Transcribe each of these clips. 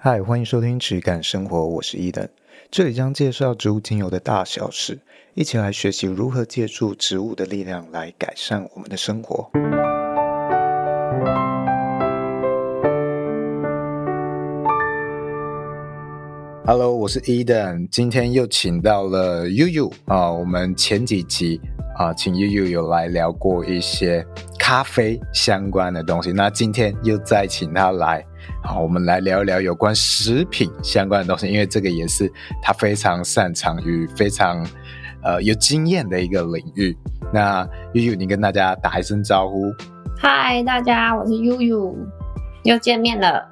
嗨，欢迎收听质感生活，我是伊登，这里将介绍植物精油的大小事，一起来学习如何借助植物的力量来改善我们的生活。Hello，我是 Eden，，今天又请到了悠悠啊，我们前几集啊，请悠悠有来聊过一些咖啡相关的东西，那今天又再请他来。好，我们来聊一聊有关食品相关的东西，因为这个也是他非常擅长与非常呃有经验的一个领域。那悠悠，你跟大家打一声招呼。嗨，大家，我是悠悠，又见面了。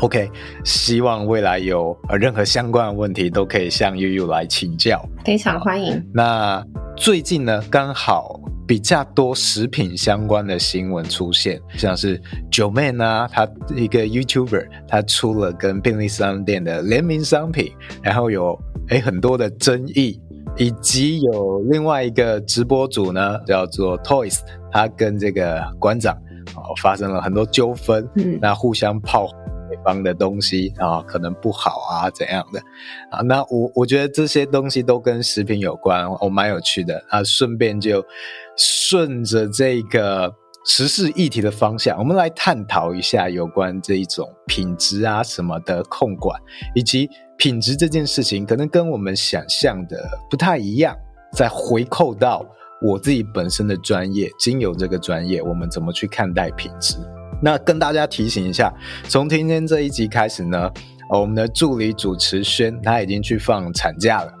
OK，希望未来有呃任何相关的问题都可以向悠悠来请教，非常欢迎。那最近呢，刚好。比较多食品相关的新闻出现，像是 Joeman 啊，他一个 YouTuber，她出了跟便利商店的联名商品，然后有诶很多的争议，以及有另外一个直播主呢，叫做 Toys，他跟这个馆长哦发生了很多纠纷，嗯，那互相炮。对方的东西啊，可能不好啊，怎样的啊？那我我觉得这些东西都跟食品有关，我、哦、蛮有趣的啊。顺便就顺着这个时事议题的方向，我们来探讨一下有关这一种品质啊什么的控管，以及品质这件事情可能跟我们想象的不太一样。再回扣到我自己本身的专业，精油这个专业，我们怎么去看待品质？那跟大家提醒一下，从今天这一集开始呢，我们的助理主持轩他已经去放产假了，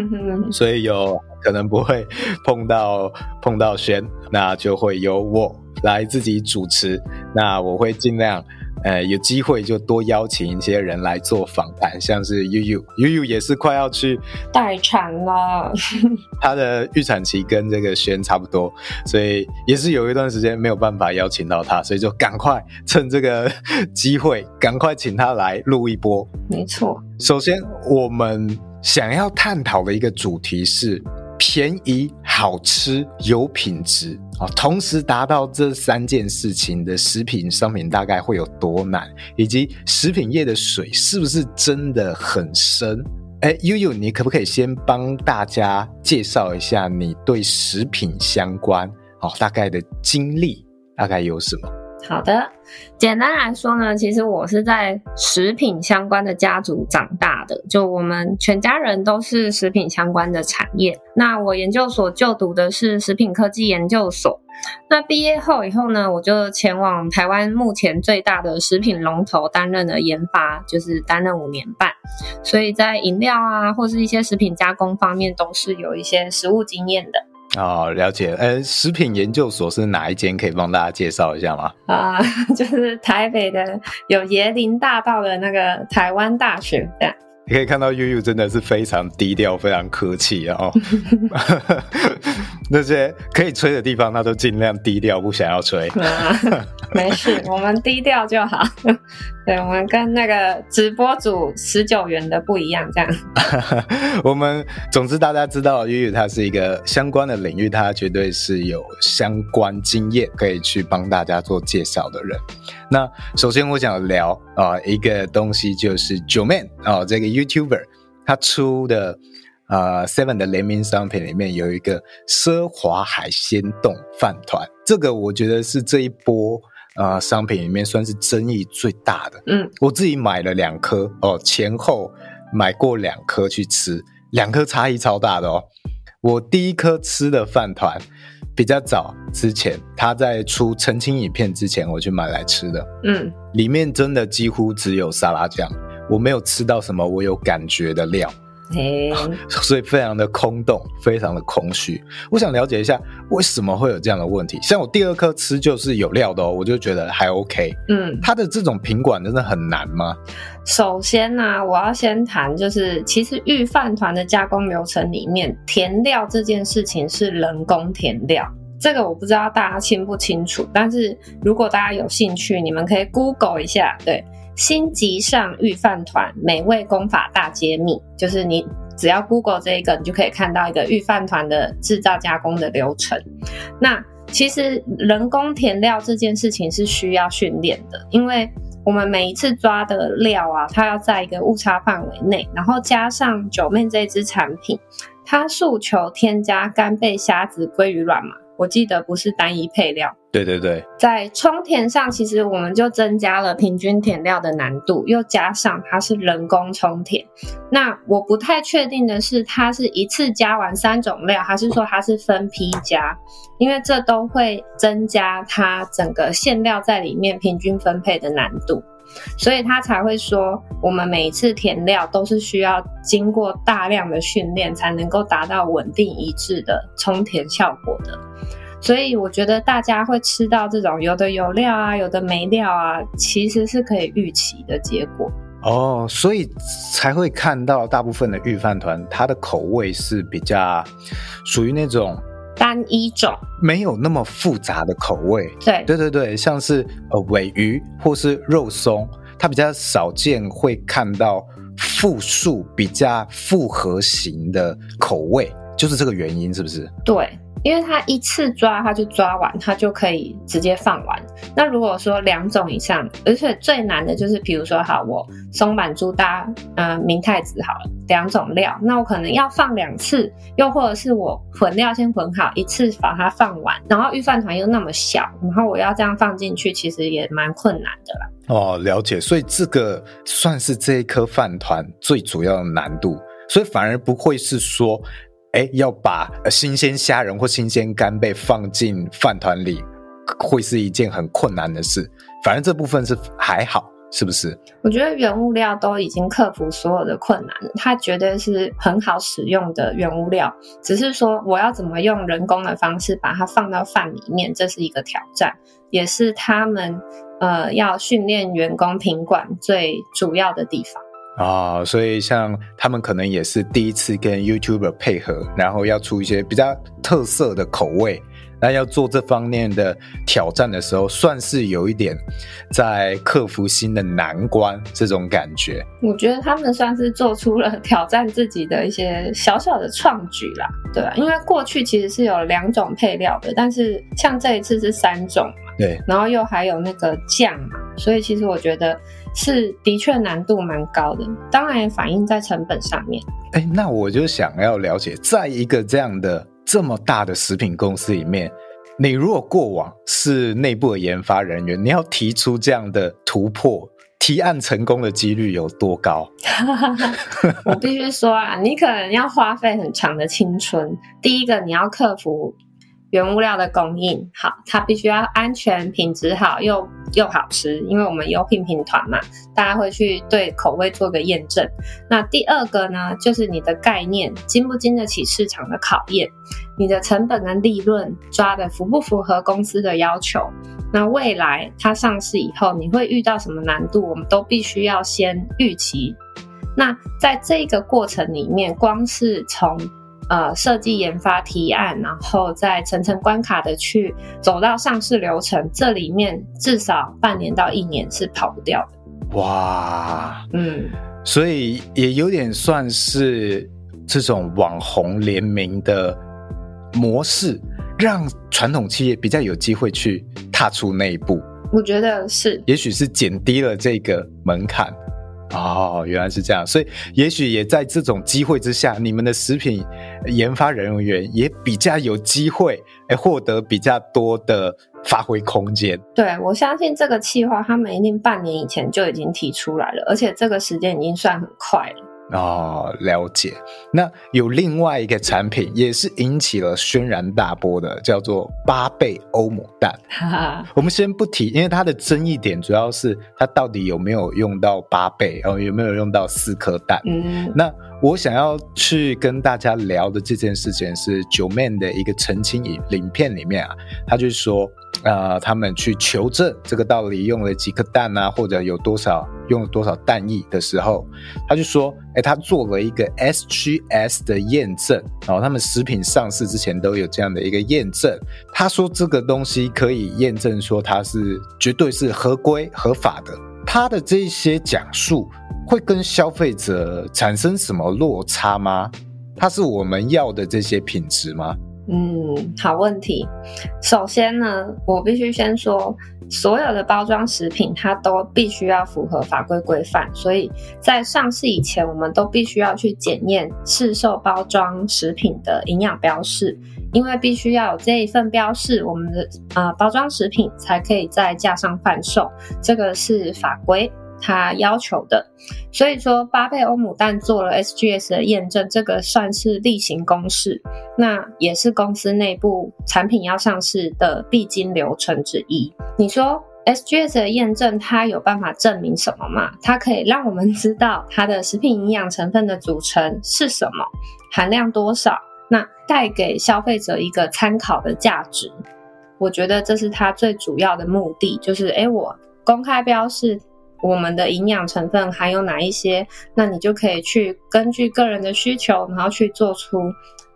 所以有可能不会碰到碰到轩，那就会有我来自己主持，那我会尽量。呃，有机会就多邀请一些人来做访谈，像是悠悠，悠悠也是快要去待产了，她的预产期跟这个轩差不多，所以也是有一段时间没有办法邀请到她，所以就赶快趁这个机会，赶快请她来录一波。没错，首先我们想要探讨的一个主题是。便宜、好吃、有品质啊，同时达到这三件事情的食品商品大概会有多难？以及食品业的水是不是真的很深？哎，悠悠，你可不可以先帮大家介绍一下你对食品相关哦大概的经历，大概有什么？好的，简单来说呢，其实我是在食品相关的家族长大的，就我们全家人都是食品相关的产业。那我研究所就读的是食品科技研究所，那毕业后以后呢，我就前往台湾目前最大的食品龙头担任了研发，就是担任五年半，所以在饮料啊或是一些食品加工方面都是有一些实务经验的。哦，了解。呃，食品研究所是哪一间？可以帮大家介绍一下吗？啊，就是台北的有椰林大道的那个台湾大学这样。你可以看到悠悠真的是非常低调，非常客气哦。那些可以吹的地方，他都尽量低调，不想要吹。啊，没事，我们低调就好。对，我们跟那个直播组十九元的不一样，这样。我们总之大家知道，悠悠他是一个相关的领域，他绝对是有相关经验可以去帮大家做介绍的人。那首先我想聊啊、呃、一个东西，就是 Joeman 啊、呃、这个 YouTuber 他出的啊 Seven 的联名商品里面有一个奢华海鲜冻饭团，这个我觉得是这一波。呃，商品里面算是争议最大的。嗯，我自己买了两颗哦，前后买过两颗去吃，两颗差异超大的哦。我第一颗吃的饭团比较早之前，他在出澄清影片之前，我去买来吃的。嗯，里面真的几乎只有沙拉酱，我没有吃到什么我有感觉的料。嘿，所以非常的空洞，非常的空虚。我想了解一下，为什么会有这样的问题？像我第二颗吃就是有料的哦，我就觉得还 OK。嗯，它的这种品管真的很难吗？首先呢、啊，我要先谈，就是其实御饭团的加工流程里面，填料这件事情是人工填料，这个我不知道大家清不清楚。但是如果大家有兴趣，你们可以 Google 一下，对。星级上御饭团美味工法大揭秘，就是你只要 Google 这一个，你就可以看到一个御饭团的制造加工的流程。那其实人工填料这件事情是需要训练的，因为我们每一次抓的料啊，它要在一个误差范围内，然后加上 Joeman 这支产品，它诉求添加干贝、虾子、鲑鱼卵嘛。我记得不是单一配料，对对对，在充填上，其实我们就增加了平均填料的难度，又加上它是人工充填。那我不太确定的是，它是一次加完三种料，还是说它是分批加？因为这都会增加它整个馅料在里面平均分配的难度。所以他才会说，我们每一次填料都是需要经过大量的训练，才能够达到稳定一致的充填效果的。所以我觉得大家会吃到这种有的有料啊，有的没料啊，其实是可以预期的结果。哦，所以才会看到大部分的御饭团，它的口味是比较属于那种。单一种没有那么复杂的口味，对对对对，像是呃尾鱼或是肉松，它比较少见会看到复数比较复合型的口味，就是这个原因，是不是？对。因为它一次抓，它就抓完，它就可以直接放完。那如果说两种以上，而且最难的就是，比如说，好，我松阪猪搭，呃，明太子好了，两种料，那我可能要放两次，又或者是我混料先混好，一次把它放完，然后御饭团又那么小，然后我要这样放进去，其实也蛮困难的啦。哦，了解，所以这个算是这一颗饭团最主要的难度，所以反而不会是说。哎，要把新鲜虾仁或新鲜干贝放进饭团里，会是一件很困难的事。反正这部分是还好，是不是？我觉得原物料都已经克服所有的困难了，它绝对是很好使用的原物料。只是说我要怎么用人工的方式把它放到饭里面，这是一个挑战，也是他们呃要训练员工品管最主要的地方。啊、哦，所以像他们可能也是第一次跟 YouTuber 配合，然后要出一些比较特色的口味，那要做这方面的挑战的时候，算是有一点在克服新的难关这种感觉。我觉得他们算是做出了挑战自己的一些小小的创举啦，对啊，因为过去其实是有两种配料的，但是像这一次是三种嘛，对，然后又还有那个酱嘛，所以其实我觉得。是的确难度蛮高的，当然也反映在成本上面。哎，那我就想要了解，在一个这样的这么大的食品公司里面，你如果过往是内部的研发人员，你要提出这样的突破，提案成功的几率有多高？我必须说啊，你可能要花费很长的青春。第一个，你要克服。原物料的供应好，它必须要安全、品质好又又好吃，因为我们优品品团嘛，大家会去对口味做个验证。那第二个呢，就是你的概念经不经得起市场的考验，你的成本跟利润抓的符不符合公司的要求？那未来它上市以后，你会遇到什么难度？我们都必须要先预期。那在这个过程里面，光是从呃，设计、研发、提案，然后再层层关卡的去走到上市流程，这里面至少半年到一年是跑不掉的。哇，嗯，所以也有点算是这种网红联名的模式，让传统企业比较有机会去踏出那一步。我觉得是，也许是减低了这个门槛。哦，原来是这样，所以也许也在这种机会之下，你们的食品研发人员也比较有机会，哎，获得比较多的发挥空间。对，我相信这个计划，他们一定半年以前就已经提出来了，而且这个时间已经算很快了。哦，了解。那有另外一个产品也是引起了轩然大波的，叫做八倍欧姆蛋。我们先不提，因为它的争议点主要是它到底有没有用到八倍，然后有没有用到四颗蛋。嗯，那我想要去跟大家聊的这件事情是 Joeman 的一个澄清影影片里面啊，他就说。呃，他们去求证这个到底用了几颗蛋啊，或者有多少用了多少蛋液的时候，他就说，哎，他做了一个 SGS 的验证，然后他们食品上市之前都有这样的一个验证。他说这个东西可以验证说它是绝对是合规合法的。他的这些讲述会跟消费者产生什么落差吗？它是我们要的这些品质吗？嗯，好问题。首先呢，我必须先说，所有的包装食品它都必须要符合法规规范，所以在上市以前，我们都必须要去检验市售包装食品的营养标示，因为必须要有这一份标示，我们的呃包装食品才可以在架上贩售，这个是法规。他要求的，所以说巴贝欧姆蛋做了 SGS 的验证，这个算是例行公事，那也是公司内部产品要上市的必经流程之一。你说 SGS 的验证，它有办法证明什么吗？它可以让我们知道它的食品营养成分的组成是什么，含量多少，那带给消费者一个参考的价值。我觉得这是它最主要的目的，就是诶，我公开标示。我们的营养成分还有哪一些？那你就可以去根据个人的需求，然后去做出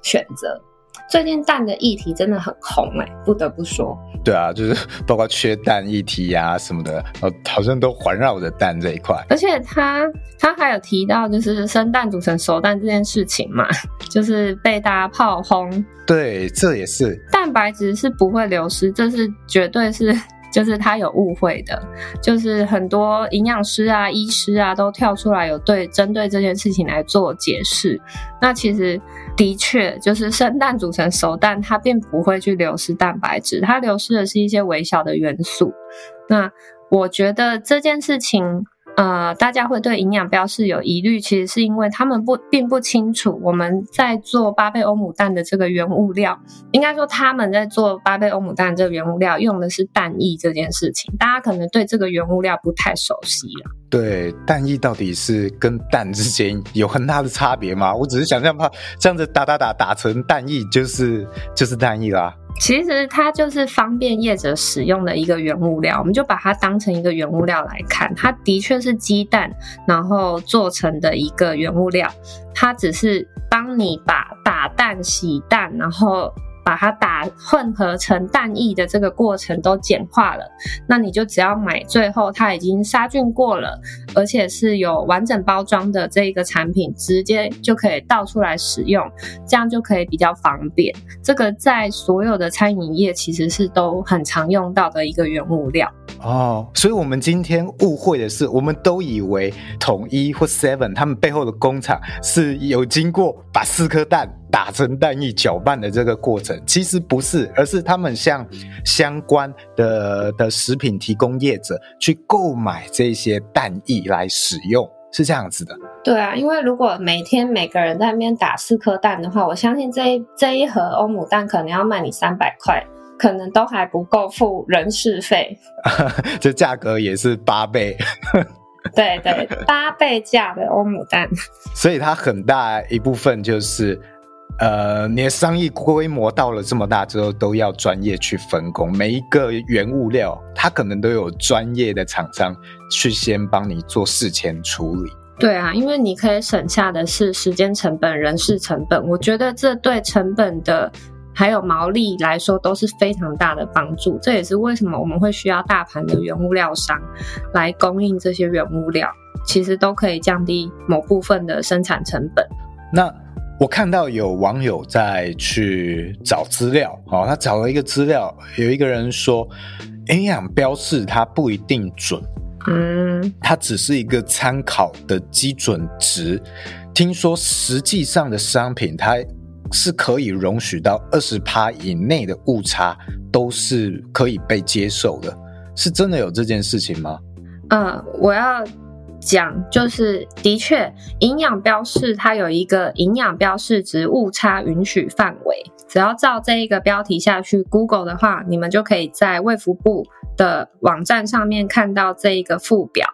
选择。最近蛋的议题真的很红哎、欸，不得不说。对啊，就是包括缺蛋议题呀、啊、什么的，好像都环绕着蛋这一块。而且他他还有提到，就是生蛋煮成熟蛋这件事情嘛，就是被大家炮轰。对，这也是蛋白质是不会流失，这是绝对是。就是他有误会的，就是很多营养师啊、医师啊都跳出来有对针对这件事情来做解释。那其实的确，就是生蛋煮成熟蛋，它并不会去流失蛋白质，它流失的是一些微小的元素。那我觉得这件事情。呃，大家会对营养标示有疑虑，其实是因为他们不并不清楚我们在做巴贝欧姆蛋的这个原物料，应该说他们在做巴贝欧姆蛋这个原物料用的是蛋液这件事情，大家可能对这个原物料不太熟悉了。对，蛋液到底是跟蛋之间有很大的差别吗？我只是想象怕这样子打打打打成蛋液，就是就是蛋液啦。其实它就是方便业者使用的一个原物料，我们就把它当成一个原物料来看。它的确是鸡蛋，然后做成的一个原物料，它只是帮你把打蛋、洗蛋，然后。把它打混合成蛋液的这个过程都简化了，那你就只要买最后它已经杀菌过了，而且是有完整包装的这一个产品，直接就可以倒出来使用，这样就可以比较方便。这个在所有的餐饮业其实是都很常用到的一个原物料。哦，所以我们今天误会的是，我们都以为统一或 Seven 他们背后的工厂是有经过把四颗蛋。打成蛋液搅拌的这个过程，其实不是，而是他们向相关的的食品提供业者去购买这些蛋液来使用，是这样子的。对啊，因为如果每天每个人在那边打四颗蛋的话，我相信这一这一盒欧姆蛋可能要卖你三百块，可能都还不够付人事费。这价格也是八倍。对对，八倍价的欧姆蛋。所以它很大一部分就是。呃，你的商业规模到了这么大之后，都要专业去分工。每一个原物料，它可能都有专业的厂商去先帮你做事前处理。对啊，因为你可以省下的是时间成本、人事成本。我觉得这对成本的还有毛利来说都是非常大的帮助。这也是为什么我们会需要大盘的原物料商来供应这些原物料，其实都可以降低某部分的生产成本。那。我看到有网友在去找资料，哦，他找了一个资料，有一个人说，营养标示它不一定准，嗯，它只是一个参考的基准值。听说实际上的商品，它是可以容许到二十趴以内的误差，都是可以被接受的，是真的有这件事情吗？嗯，我要。讲就是，的确，营养标示它有一个营养标示值误差允许范围，只要照这一个标题下去，Google 的话，你们就可以在卫福部的网站上面看到这一个附表。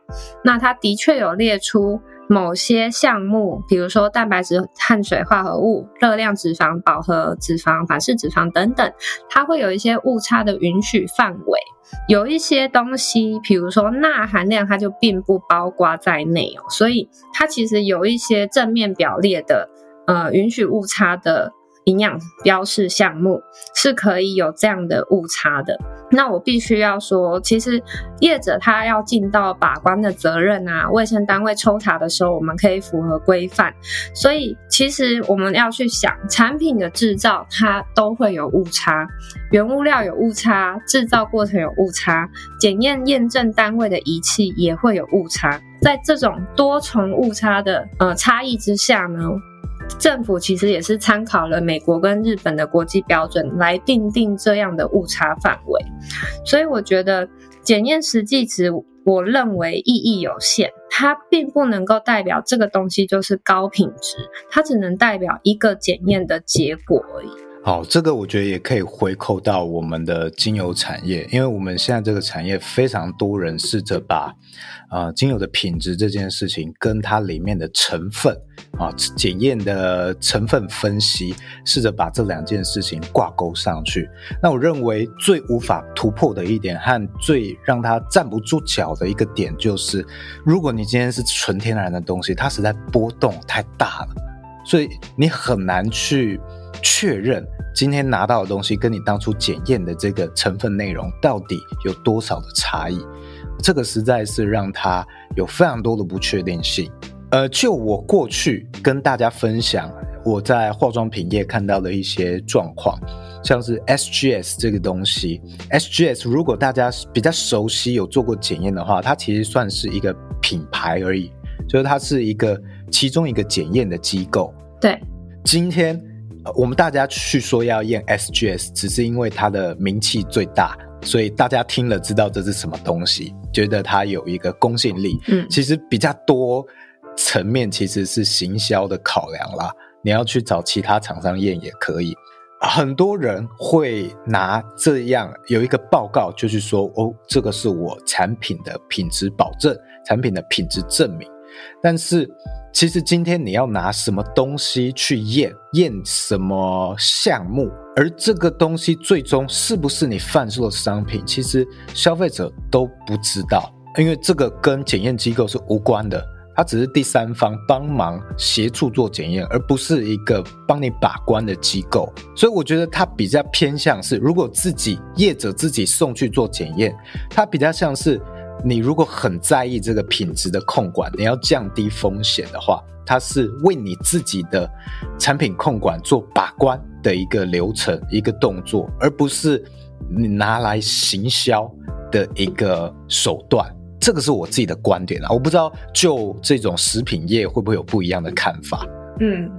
那它的确有列出某些项目，比如说蛋白质、碳水化合物、热量脂肪、饱和脂肪、反式脂肪等等，它会有一些误差的允许范围。有一些东西，比如说钠含量，它就并不包括在内哦，所以它其实有一些正面表列的，呃，允许误差的营养标示项目是可以有这样的误差的。那我必须要说，其实业者他要尽到把关的责任啊，卫生单位抽查的时候，我们可以符合规范。所以，其实我们要去想，产品的制造它都会有误差，原物料有误差，制造过程有误差，检验验证单位的仪器也会有误差。在这种多重误差的呃差异之下呢，政府其实也是参考了美国跟日本的国际标准来定定这样的误差范围，所以我觉得检验实际值，我认为意义有限，它并不能够代表这个东西就是高品质，它只能代表一个检验的结果而已。好，这个我觉得也可以回扣到我们的精油产业，因为我们现在这个产业非常多人试着把，呃，精油的品质这件事情跟它里面的成分啊，检验的成分分析，试着把这两件事情挂钩上去。那我认为最无法突破的一点和最让它站不住脚的一个点，就是如果你今天是纯天然的东西，它实在波动太大了，所以你很难去。确认今天拿到的东西跟你当初检验的这个成分内容到底有多少的差异，这个实在是让它有非常多的不确定性。呃，就我过去跟大家分享我在化妆品业看到的一些状况，像是 SGS 这个东西，SGS 如果大家比较熟悉有做过检验的话，它其实算是一个品牌而已，就是它是一个其中一个检验的机构。对，今天。我们大家去说要验 SGS，只是因为它的名气最大，所以大家听了知道这是什么东西，觉得它有一个公信力。嗯，其实比较多层面其实是行销的考量啦。你要去找其他厂商验也可以。很多人会拿这样有一个报告，就是说哦，这个是我产品的品质保证，产品的品质证明，但是。其实今天你要拿什么东西去验，验什么项目，而这个东西最终是不是你贩售的商品，其实消费者都不知道，因为这个跟检验机构是无关的，它只是第三方帮忙协助做检验，而不是一个帮你把关的机构。所以我觉得它比较偏向是，如果自己业者自己送去做检验，它比较像是。你如果很在意这个品质的控管，你要降低风险的话，它是为你自己的产品控管做把关的一个流程、一个动作，而不是你拿来行销的一个手段。这个是我自己的观点啊，我不知道就这种食品业会不会有不一样的看法。嗯，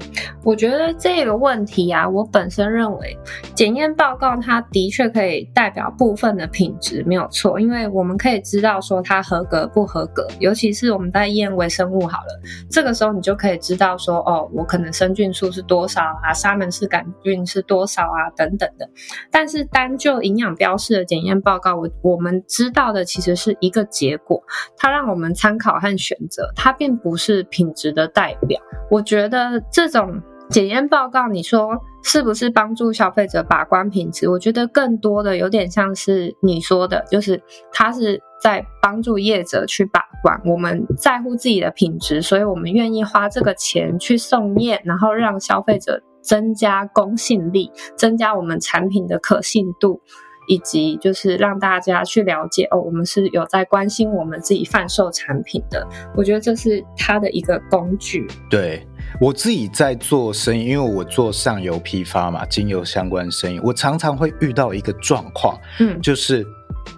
我觉得这个问题啊，我本身认为检验报告它的确可以代表部分的品质，没有错，因为我们可以知道说它合格不合格，尤其是我们在验微生物好了，这个时候你就可以知道说，哦，我可能生菌数是多少啊，沙门氏杆菌是多少啊，等等的。但是单就营养标示的检验报告，我我们知道的其实是一个结果，它让我们参考和选择，它并不是品质的代表。我觉得。这种检验报告，你说是不是帮助消费者把关品质？我觉得更多的有点像是你说的，就是它是在帮助业者去把关。我们在乎自己的品质，所以我们愿意花这个钱去送验，然后让消费者增加公信力，增加我们产品的可信度。以及就是让大家去了解哦，我们是有在关心我们自己贩售产品的。我觉得这是它的一个工具。对，我自己在做生意，因为我做上游批发嘛，精油相关生意，我常常会遇到一个状况，嗯，就是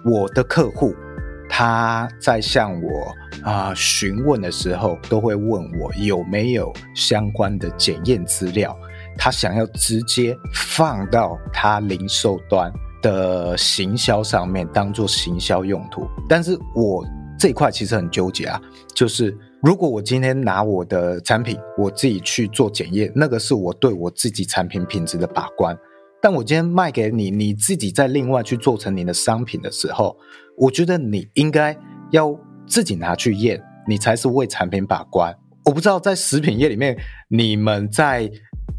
我的客户他在向我啊、呃、询问的时候，都会问我有没有相关的检验资料，他想要直接放到他零售端。的行销上面当做行销用途，但是我这一块其实很纠结啊，就是如果我今天拿我的产品，我自己去做检验，那个是我对我自己产品品质的把关，但我今天卖给你，你自己再另外去做成你的商品的时候，我觉得你应该要自己拿去验，你才是为产品把关。我不知道在食品业里面，你们在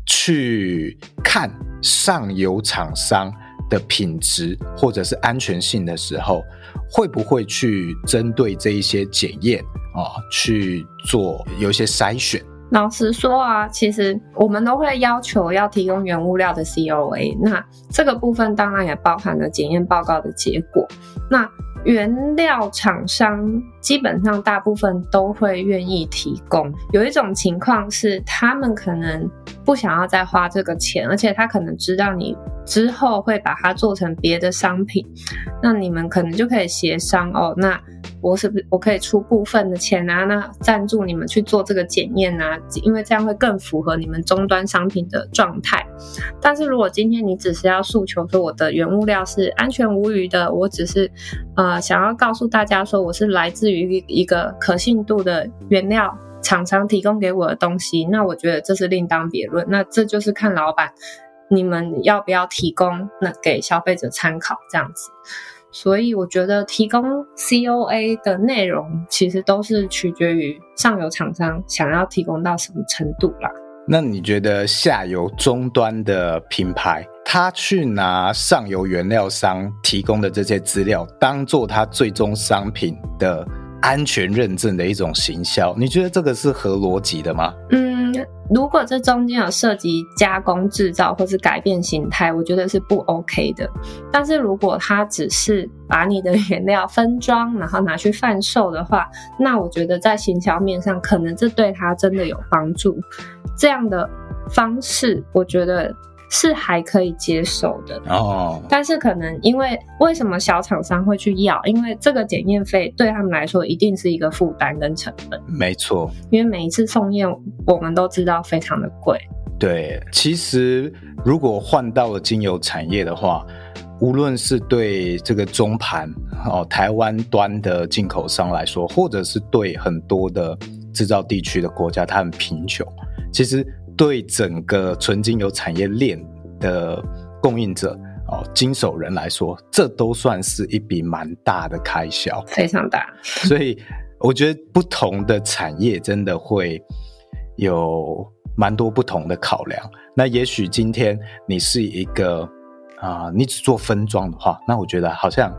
去看上游厂商的品质或者是安全性的时候，会不会去针对这一些检验啊去做有一些筛选？老实说啊，其实我们都会要求要提供原物料的 COA，那这个部分当然也包含了检验报告的结果。那原料厂商基本上大部分都会愿意提供。有一种情况是，他们可能不想要再花这个钱，而且他可能知道你之后会把它做成别的商品，那你们可能就可以协商哦。那我是不是我可以出部分的钱啊？那赞助你们去做这个检验啊？因为这样会更符合你们终端商品的状态。但是如果今天你只是要诉求说我的原物料是安全无虞的，我只是呃想要告诉大家说我是来自于一个可信度的原料厂商提供给我的东西，那我觉得这是另当别论。那这就是看老板你们要不要提供那给消费者参考这样子。所以我觉得提供 COA 的内容，其实都是取决于上游厂商想要提供到什么程度啦。那你觉得下游终端的品牌，他去拿上游原料商提供的这些资料，当做他最终商品的安全认证的一种行销，你觉得这个是合逻辑的吗？嗯。如果这中间有涉及加工制造或是改变形态，我觉得是不 OK 的。但是如果它只是把你的原料分装，然后拿去贩售的话，那我觉得在行销面上可能这对它真的有帮助。这样的方式，我觉得。是还可以接受的哦，但是可能因为为什么小厂商会去要？因为这个检验费对他们来说一定是一个负担跟成本。没错，因为每一次送验我们都知道非常的贵。对，其实如果换到了精油产业的话，无论是对这个中盘哦台湾端的进口商来说，或者是对很多的制造地区的国家，它很贫穷，其实。对整个纯精油产业链的供应者哦，经手人来说，这都算是一笔蛮大的开销，非常大。所以我觉得不同的产业真的会有蛮多不同的考量。那也许今天你是一个啊、呃，你只做分装的话，那我觉得好像。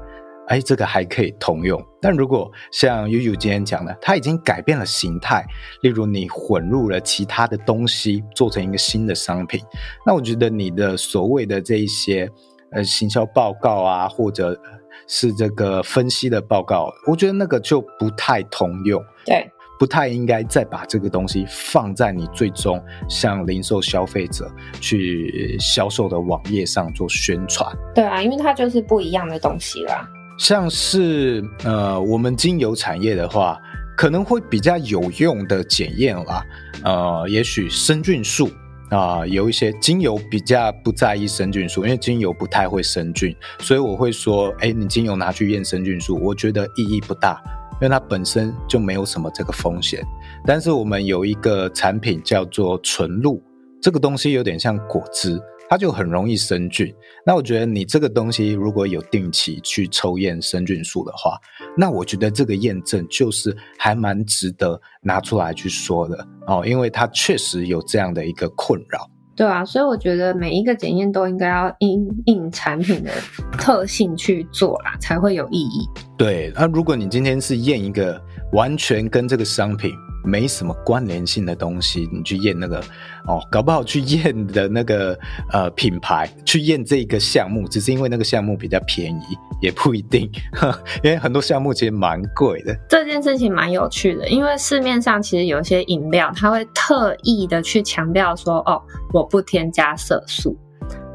哎，这个还可以通用，但如果像 Yuyu 今天讲的，它已经改变了形态，例如你混入了其他的东西，做成一个新的商品，那我觉得你的所谓的这一些呃行销报告啊，或者是这个分析的报告，我觉得那个就不太通用，对，不太应该再把这个东西放在你最终向零售消费者去销售的网页上做宣传。对啊，因为它就是不一样的东西啦。像是呃，我们精油产业的话，可能会比较有用的检验啦，呃，也许生菌素啊、有一些精油比较不在意生菌素，因为精油不太会生菌，所以我会说，哎，你精油拿去验生菌素，我觉得意义不大，因为它本身就没有什么这个风险。但是我们有一个产品叫做纯露，这个东西有点像果汁。它就很容易生菌，那我觉得你这个东西如果有定期去抽验生菌素的话，那我觉得这个验证就是还蛮值得拿出来去说的哦，因为它确实有这样的一个困扰。对啊，所以我觉得每一个检验都应该要因应产品的特性去做啦，才会有意义。对，那如果你今天是验一个完全跟这个商品没什么关联性的东西，你去验那个哦，搞不好去验的那个呃品牌，去验这个项目，只是因为那个项目比较便宜，也不一定，呵，因为很多项目其实蛮贵的。这件事情蛮有趣的，因为市面上其实有一些饮料，它会特意的去强调说，哦，我不添加色素。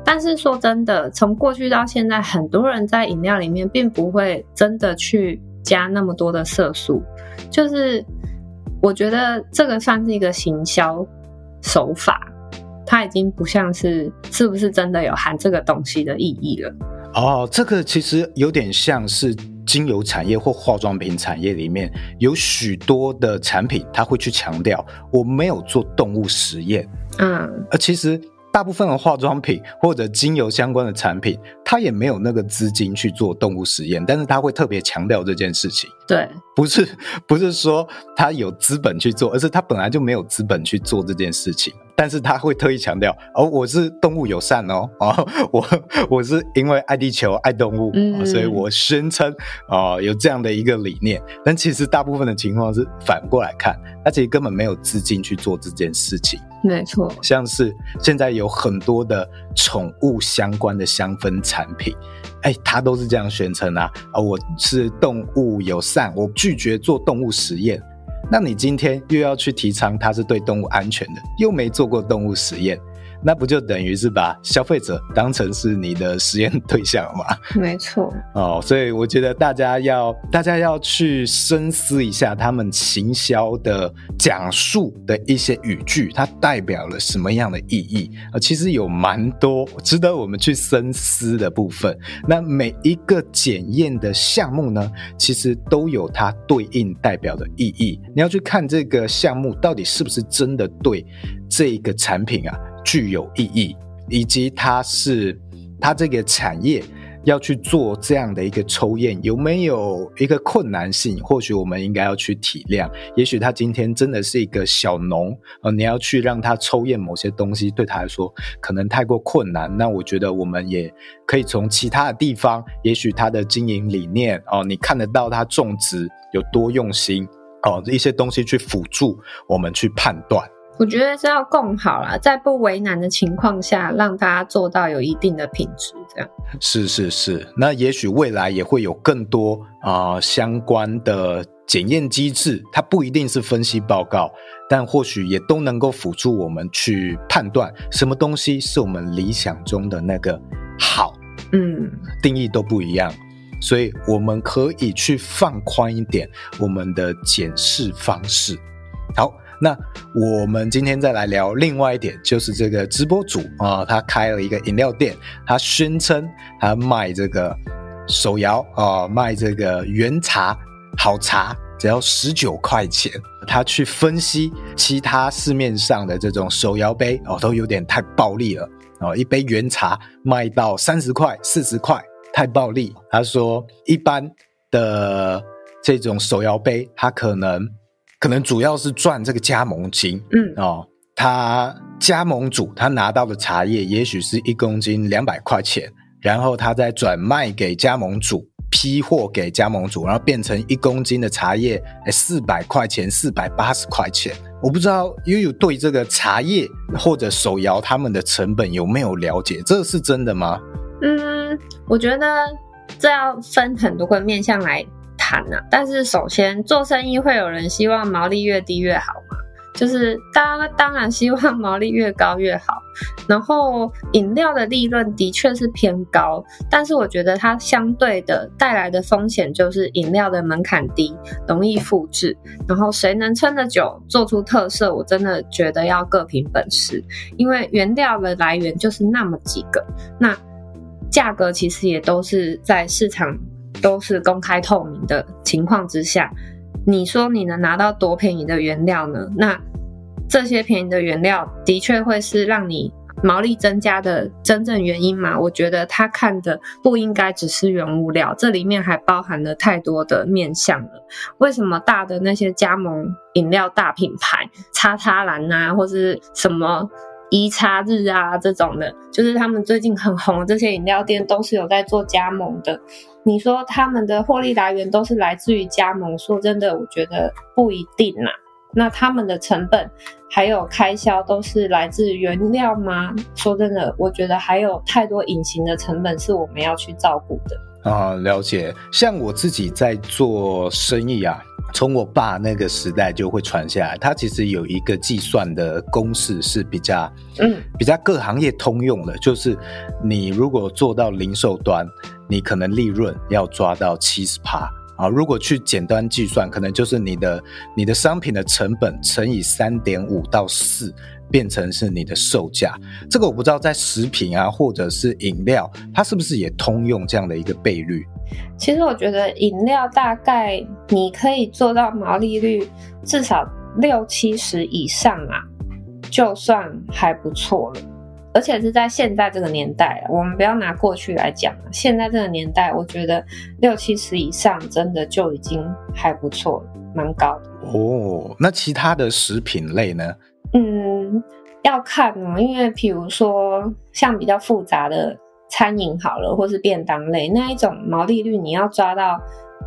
但是说真的，从过去到现在，很多人在饮料里面并不会真的去加那么多的色素，就是。我觉得这个算是一个行销手法，它已经不像是是不是真的有含这个东西的意义了。哦，这个其实有点像是精油产业或化妆品产业里面有许多的产品，它会去强调我没有做动物实验。嗯，而其实大部分的化妆品或者精油相关的产品，他也没有那个资金去做动物实验，但是他会特别强调这件事情。对，不是不是说他有资本去做，而是他本来就没有资本去做这件事情。但是他会特意强调，哦，我是动物友善哦，哦，我我是因为爱地球、爱动物，嗯、所以我宣称哦有这样的一个理念。但其实大部分的情况是反过来看，他其实根本没有资金去做这件事情。没错，像是现在有很多的宠物相关的香氛产产品，哎，他都是这样宣称啊，啊，我是动物友善，我拒绝做动物实验。那你今天又要去提倡它是对动物安全的，又没做过动物实验。那不就等于是把消费者当成是你的实验对象了吗？没错。哦，所以我觉得大家要大家要去深思一下，他们行销的讲述的一些语句，它代表了什么样的意义啊？其实有蛮多值得我们去深思的部分。那每一个检验的项目呢，其实都有它对应代表的意义。你要去看这个项目到底是不是真的对这个产品啊？具有意义，以及它是它这个产业要去做这样的一个抽验，有没有一个困难性？或许我们应该要去体谅。也许他今天真的是一个小农，呃，你要去让他抽验某些东西，对他来说可能太过困难。那我觉得我们也可以从其他的地方，也许他的经营理念哦，你看得到他种植有多用心哦，一些东西去辅助我们去判断。我觉得是要共好啦，在不为难的情况下，让大家做到有一定的品质，这样。是是是，那也许未来也会有更多啊、呃、相关的检验机制，它不一定是分析报告，但或许也都能够辅助我们去判断什么东西是我们理想中的那个好。嗯，定义都不一样，所以我们可以去放宽一点我们的检视方式。好。那我们今天再来聊另外一点，就是这个直播主啊，他开了一个饮料店，他宣称他卖这个手摇啊，卖这个原茶好茶，只要十九块钱。他去分析其他市面上的这种手摇杯哦，都有点太暴利了哦，一杯原茶卖到三十块、四十块，太暴利。他说，一般的这种手摇杯，他可能。可能主要是赚这个加盟金，嗯哦，他加盟主他拿到的茶叶也许是一公斤两百块钱，然后他再转卖给加盟主，批货给加盟主，然后变成一公斤的茶叶四百块钱，四百八十块钱。我不知道悠悠对这个茶叶或者手摇他们的成本有没有了解？这是真的吗？嗯，我觉得这要分很多个面向来。谈呐，但是首先做生意会有人希望毛利越低越好嘛，就是当当然希望毛利越高越好。然后饮料的利润的确是偏高，但是我觉得它相对的带来的风险就是饮料的门槛低，容易复制。然后谁能撑得久，做出特色，我真的觉得要各凭本事，因为原料的来源就是那么几个，那价格其实也都是在市场。都是公开透明的情况之下，你说你能拿到多便宜的原料呢？那这些便宜的原料的确会是让你毛利增加的真正原因吗？我觉得他看的不应该只是原物料，这里面还包含了太多的面向了。为什么大的那些加盟饮料大品牌，叉叉蓝啊，或是什么一叉日啊这种的，就是他们最近很红这些饮料店，都是有在做加盟的。你说他们的获利来源都是来自于加盟？说真的，我觉得不一定啦。那他们的成本还有开销都是来自原料吗？说真的，我觉得还有太多隐形的成本是我们要去照顾的。啊，了解。像我自己在做生意啊。从我爸那个时代就会传下来，他其实有一个计算的公式是比较，嗯，比较各行业通用的，就是你如果做到零售端，你可能利润要抓到七十趴啊。如果去简单计算，可能就是你的你的商品的成本乘以三点五到四。变成是你的售价，这个我不知道在食品啊，或者是饮料，它是不是也通用这样的一个倍率？其实我觉得饮料大概你可以做到毛利率至少六七十以上啊，就算还不错了。而且是在现在这个年代，我们不要拿过去来讲，现在这个年代，我觉得六七十以上真的就已经还不错了，蛮高的。哦，那其他的食品类呢？嗯，要看哦，因为比如说像比较复杂的餐饮好了，或是便当类那一种毛利率，你要抓到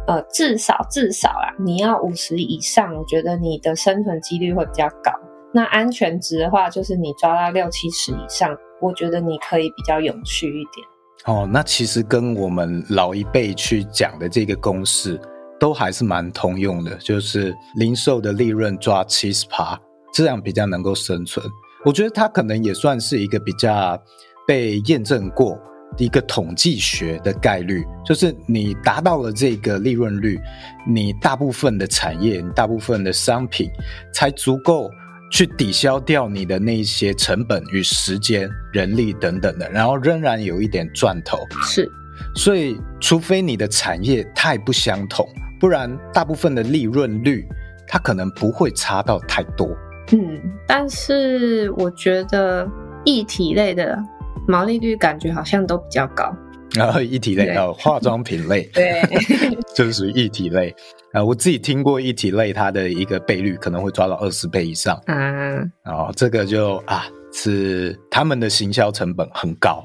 呃至少至少啊，你要五十以上，我觉得你的生存几率会比较高。那安全值的话，就是你抓到六七十以上，我觉得你可以比较永续一点。哦，那其实跟我们老一辈去讲的这个公式，都还是蛮通用的，就是零售的利润抓七十趴，这样比较能够生存。我觉得它可能也算是一个比较被验证过的一个统计学的概率，就是你达到了这个利润率，你大部分的产业，你大部分的商品才足够。去抵消掉你的那些成本与时间、人力等等的，然后仍然有一点赚头。是，所以除非你的产业太不相同，不然大部分的利润率它可能不会差到太多。嗯，但是我觉得一体类的毛利率感觉好像都比较高。然后一体类哦，化妆品类，对，就是属于一体类。啊，我自己听过一体类，它的一个倍率可能会抓到二十倍以上。啊，哦，这个就啊，是他们的行销成本很高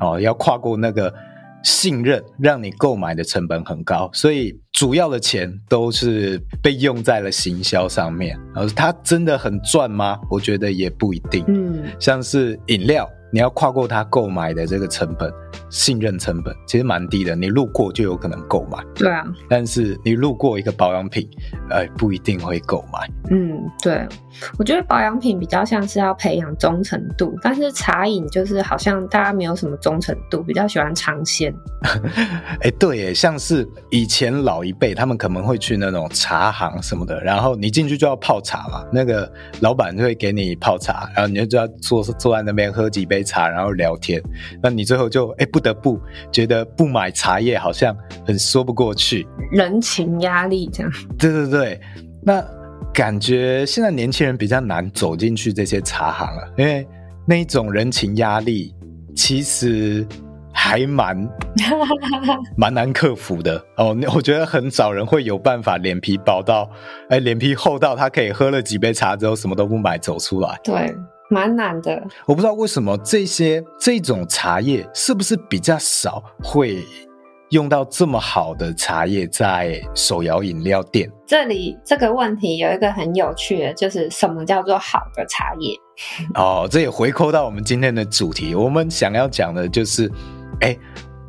哦，要跨过那个信任，让你购买的成本很高，所以主要的钱都是被用在了行销上面。然后它真的很赚吗？我觉得也不一定。嗯，像是饮料。你要跨过他购买的这个成本，信任成本其实蛮低的，你路过就有可能购买。对啊，但是你路过一个保养品，呃，不一定会购买。嗯，对，我觉得保养品比较像是要培养忠诚度，但是茶饮就是好像大家没有什么忠诚度，比较喜欢尝鲜。哎，对耶，像是以前老一辈他们可能会去那种茶行什么的，然后你进去就要泡茶嘛，那个老板就会给你泡茶，然后你就要坐坐在那边喝几杯。杯茶，然后聊天，那你最后就哎不得不觉得不买茶叶好像很说不过去，人情压力这样。对对对，那感觉现在年轻人比较难走进去这些茶行了，因为那一种人情压力其实还蛮 蛮难克服的哦。我觉得很少人会有办法脸皮薄到哎脸皮厚到他可以喝了几杯茶之后什么都不买走出来。对。蛮难的，我不知道为什么这些这种茶叶是不是比较少会用到这么好的茶叶在手摇饮料店。这里这个问题有一个很有趣的，就是什么叫做好的茶叶？哦，这也回扣到我们今天的主题，我们想要讲的就是，哎，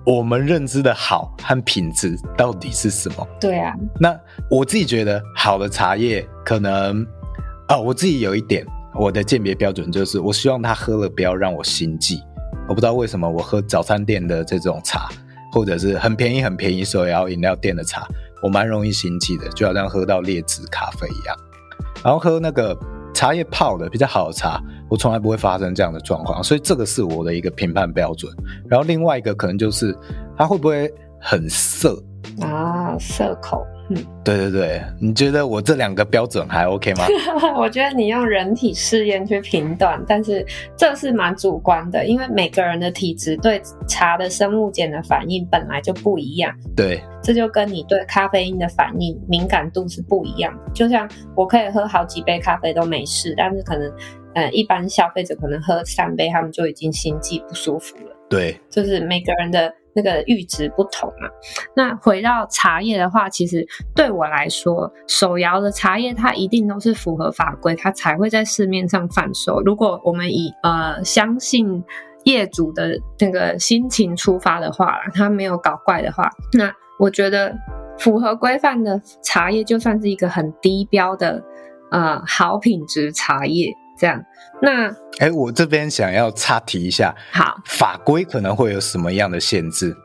我们认知的好和品质到底是什么？对啊，那我自己觉得好的茶叶可能，哦，我自己有一点。我的鉴别标准就是，我希望他喝了不要让我心悸。我不知道为什么我喝早餐店的这种茶，或者是很便宜很便宜手摇饮料店的茶，我蛮容易心悸的，就好像喝到劣质咖啡一样。然后喝那个茶叶泡的比较好的茶，我从来不会发生这样的状况，所以这个是我的一个评判标准。然后另外一个可能就是，它会不会很涩啊，涩口。嗯，对对对，你觉得我这两个标准还 OK 吗？我觉得你用人体试验去评断，但是这是蛮主观的，因为每个人的体质对茶的生物碱的反应本来就不一样。对，这就跟你对咖啡因的反应敏感度是不一样。就像我可以喝好几杯咖啡都没事，但是可能呃一般消费者可能喝三杯，他们就已经心悸不舒服了。对，就是每个人的。那个阈值不同嘛，那回到茶叶的话，其实对我来说，手摇的茶叶它一定都是符合法规，它才会在市面上贩售。如果我们以呃相信业主的那个心情出发的话，他没有搞怪的话，那我觉得符合规范的茶叶就算是一个很低标的呃好品质茶叶。这样，那哎，我这边想要插题一下，好，法规可能会有什么样的限制？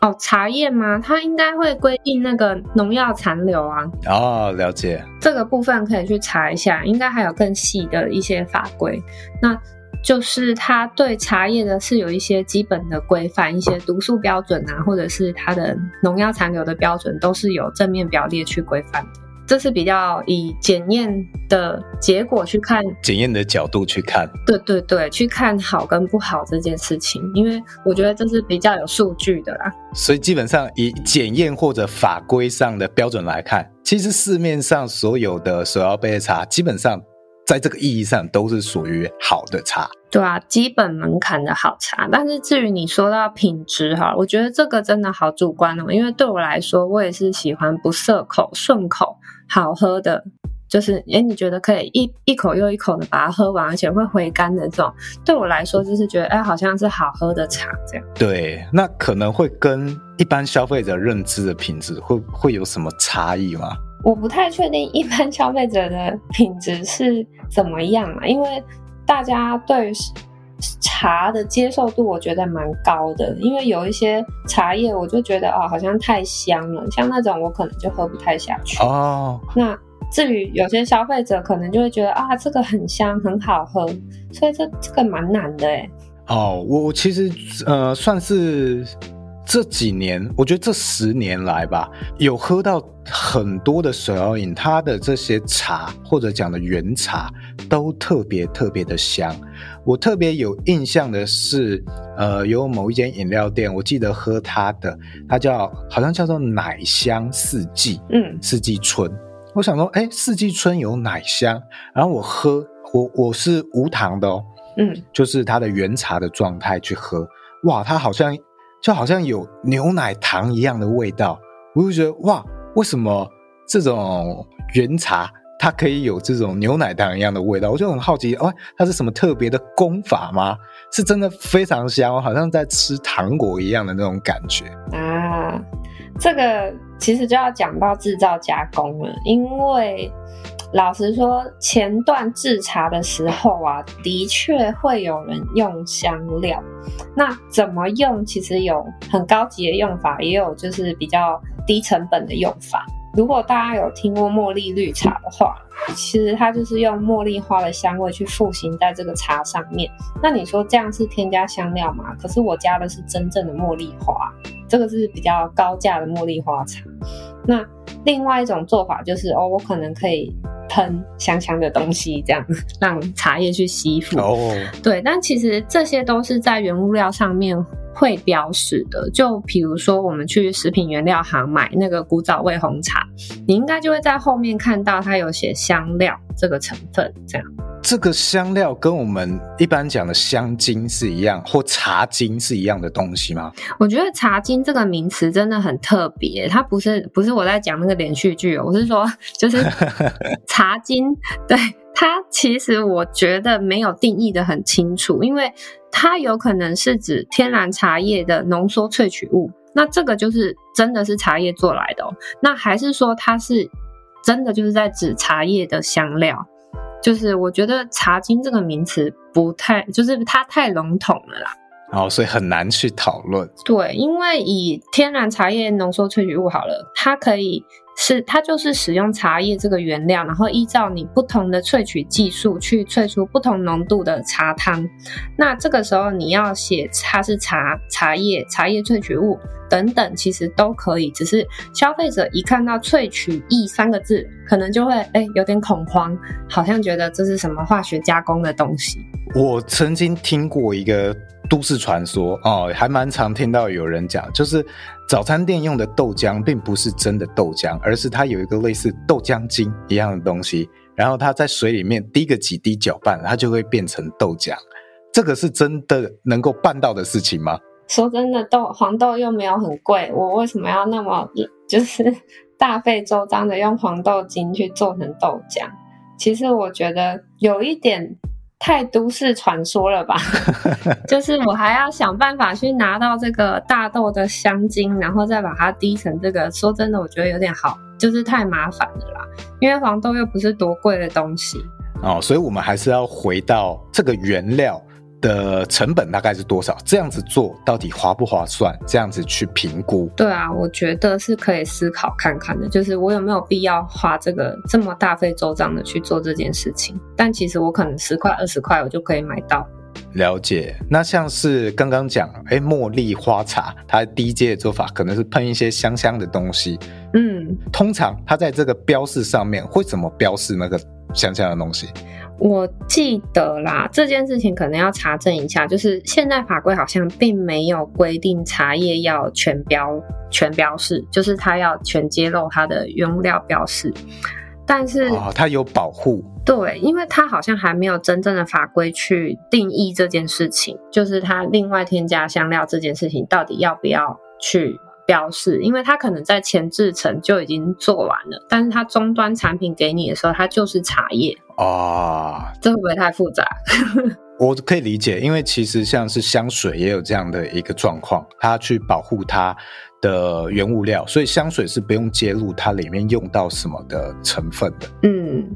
哦，茶叶吗？它应该会规定那个农药残留啊。哦，了解。这个部分可以去查一下，应该还有更细的一些法规。那就是它对茶叶的是有一些基本的规范，一些毒素标准啊，或者是它的农药残留的标准，都是有正面表列去规范的。这是比较以检验的结果去看，检验的角度去看，对对对，去看好跟不好这件事情，因为我觉得这是比较有数据的啦。所以基本上以检验或者法规上的标准来看，其实市面上所有的手摇杯的茶，基本上在这个意义上都是属于好的茶。对啊，基本门槛的好茶。但是至于你说到品质哈，我觉得这个真的好主观哦，因为对我来说，我也是喜欢不涩口、顺口。好喝的，就是哎，你觉得可以一一口又一口的把它喝完，而且会回甘的这种，对我来说就是觉得哎，好像是好喝的茶这样。对，那可能会跟一般消费者认知的品质会会有什么差异吗？我不太确定一般消费者的品质是怎么样啊，因为大家对。茶的接受度我觉得蛮高的，因为有一些茶叶我就觉得哦，好像太香了，像那种我可能就喝不太下去哦。那至于有些消费者可能就会觉得啊，这个很香，很好喝，所以这这个蛮难的哎。哦，我我其实呃算是。这几年，我觉得这十年来吧，有喝到很多的手摇饮，它的这些茶或者讲的原茶都特别特别的香。我特别有印象的是，呃，有某一间饮料店，我记得喝它的，它叫好像叫做奶香四季，嗯，四季春。我想说，哎，四季春有奶香，然后我喝，我我是无糖的哦，嗯，就是它的原茶的状态去喝，哇，它好像。就好像有牛奶糖一样的味道，我就觉得哇，为什么这种原茶它可以有这种牛奶糖一样的味道？我就很好奇，哦，它是什么特别的功法吗？是真的非常香，好像在吃糖果一样的那种感觉啊。这个其实就要讲到制造加工了，因为。老实说，前段制茶的时候啊，的确会有人用香料。那怎么用？其实有很高级的用法，也有就是比较低成本的用法。如果大家有听过茉莉绿茶的话，其实它就是用茉莉花的香味去复形在这个茶上面。那你说这样是添加香料吗？可是我加的是真正的茉莉花，这个是比较高价的茉莉花茶。那另外一种做法就是哦，我可能可以。喷香香的东西，这样让茶叶去吸附。哦，对，但其实这些都是在原物料上面会标识的。就比如说，我们去食品原料行买那个古早味红茶，你应该就会在后面看到它有写香料这个成分，这样。这个香料跟我们一般讲的香精是一样，或茶精是一样的东西吗？我觉得茶精这个名词真的很特别，它不是不是我在讲那个连续剧哦，我是说就是 茶精，对，它其实我觉得没有定义的很清楚，因为它有可能是指天然茶叶的浓缩萃取物，那这个就是真的是茶叶做来的哦，那还是说它是真的就是在指茶叶的香料？就是我觉得茶精这个名词不太，就是它太笼统了啦。哦，所以很难去讨论。对，因为以天然茶叶浓缩萃取物好了，它可以是它就是使用茶叶这个原料，然后依照你不同的萃取技术去萃出不同浓度的茶汤。那这个时候你要写它是茶茶叶茶叶萃取物。等等，其实都可以，只是消费者一看到“萃取液”三个字，可能就会哎有点恐慌，好像觉得这是什么化学加工的东西。我曾经听过一个都市传说哦，还蛮常听到有人讲，就是早餐店用的豆浆并不是真的豆浆，而是它有一个类似豆浆精一样的东西，然后它在水里面滴个几滴搅拌，它就会变成豆浆。这个是真的能够办到的事情吗？说真的，豆黄豆又没有很贵，我为什么要那么就是大费周章的用黄豆精去做成豆浆？其实我觉得有一点太都市传说了吧。就是我还要想办法去拿到这个大豆的香精，然后再把它滴成这个。说真的，我觉得有点好，就是太麻烦了啦。因为黄豆又不是多贵的东西哦，所以我们还是要回到这个原料的成本大概是多少？这样子做到底划不划算？这样子去评估？对啊，我觉得是可以思考看看的。就是我有没有必要花这个这么大费周章的去做这件事情？但其实我可能十块二十块我就可以买到。了解。那像是刚刚讲，哎，茉莉花茶，它第一阶的做法可能是喷一些香香的东西。嗯，嗯，通常它在这个标示上面会怎么标示那个香香的东西？我记得啦，这件事情可能要查证一下。就是现在法规好像并没有规定茶叶要全标全标示，就是它要全揭露它的原物料标示。但是哦，它有保护。对，因为它好像还没有真正的法规去定义这件事情，就是它另外添加香料这件事情到底要不要去标示？因为它可能在前制程就已经做完了，但是它终端产品给你的时候，它就是茶叶啊，这会不会太复杂？我可以理解，因为其实像是香水也有这样的一个状况，它去保护它的原物料，所以香水是不用揭露它里面用到什么的成分的。嗯。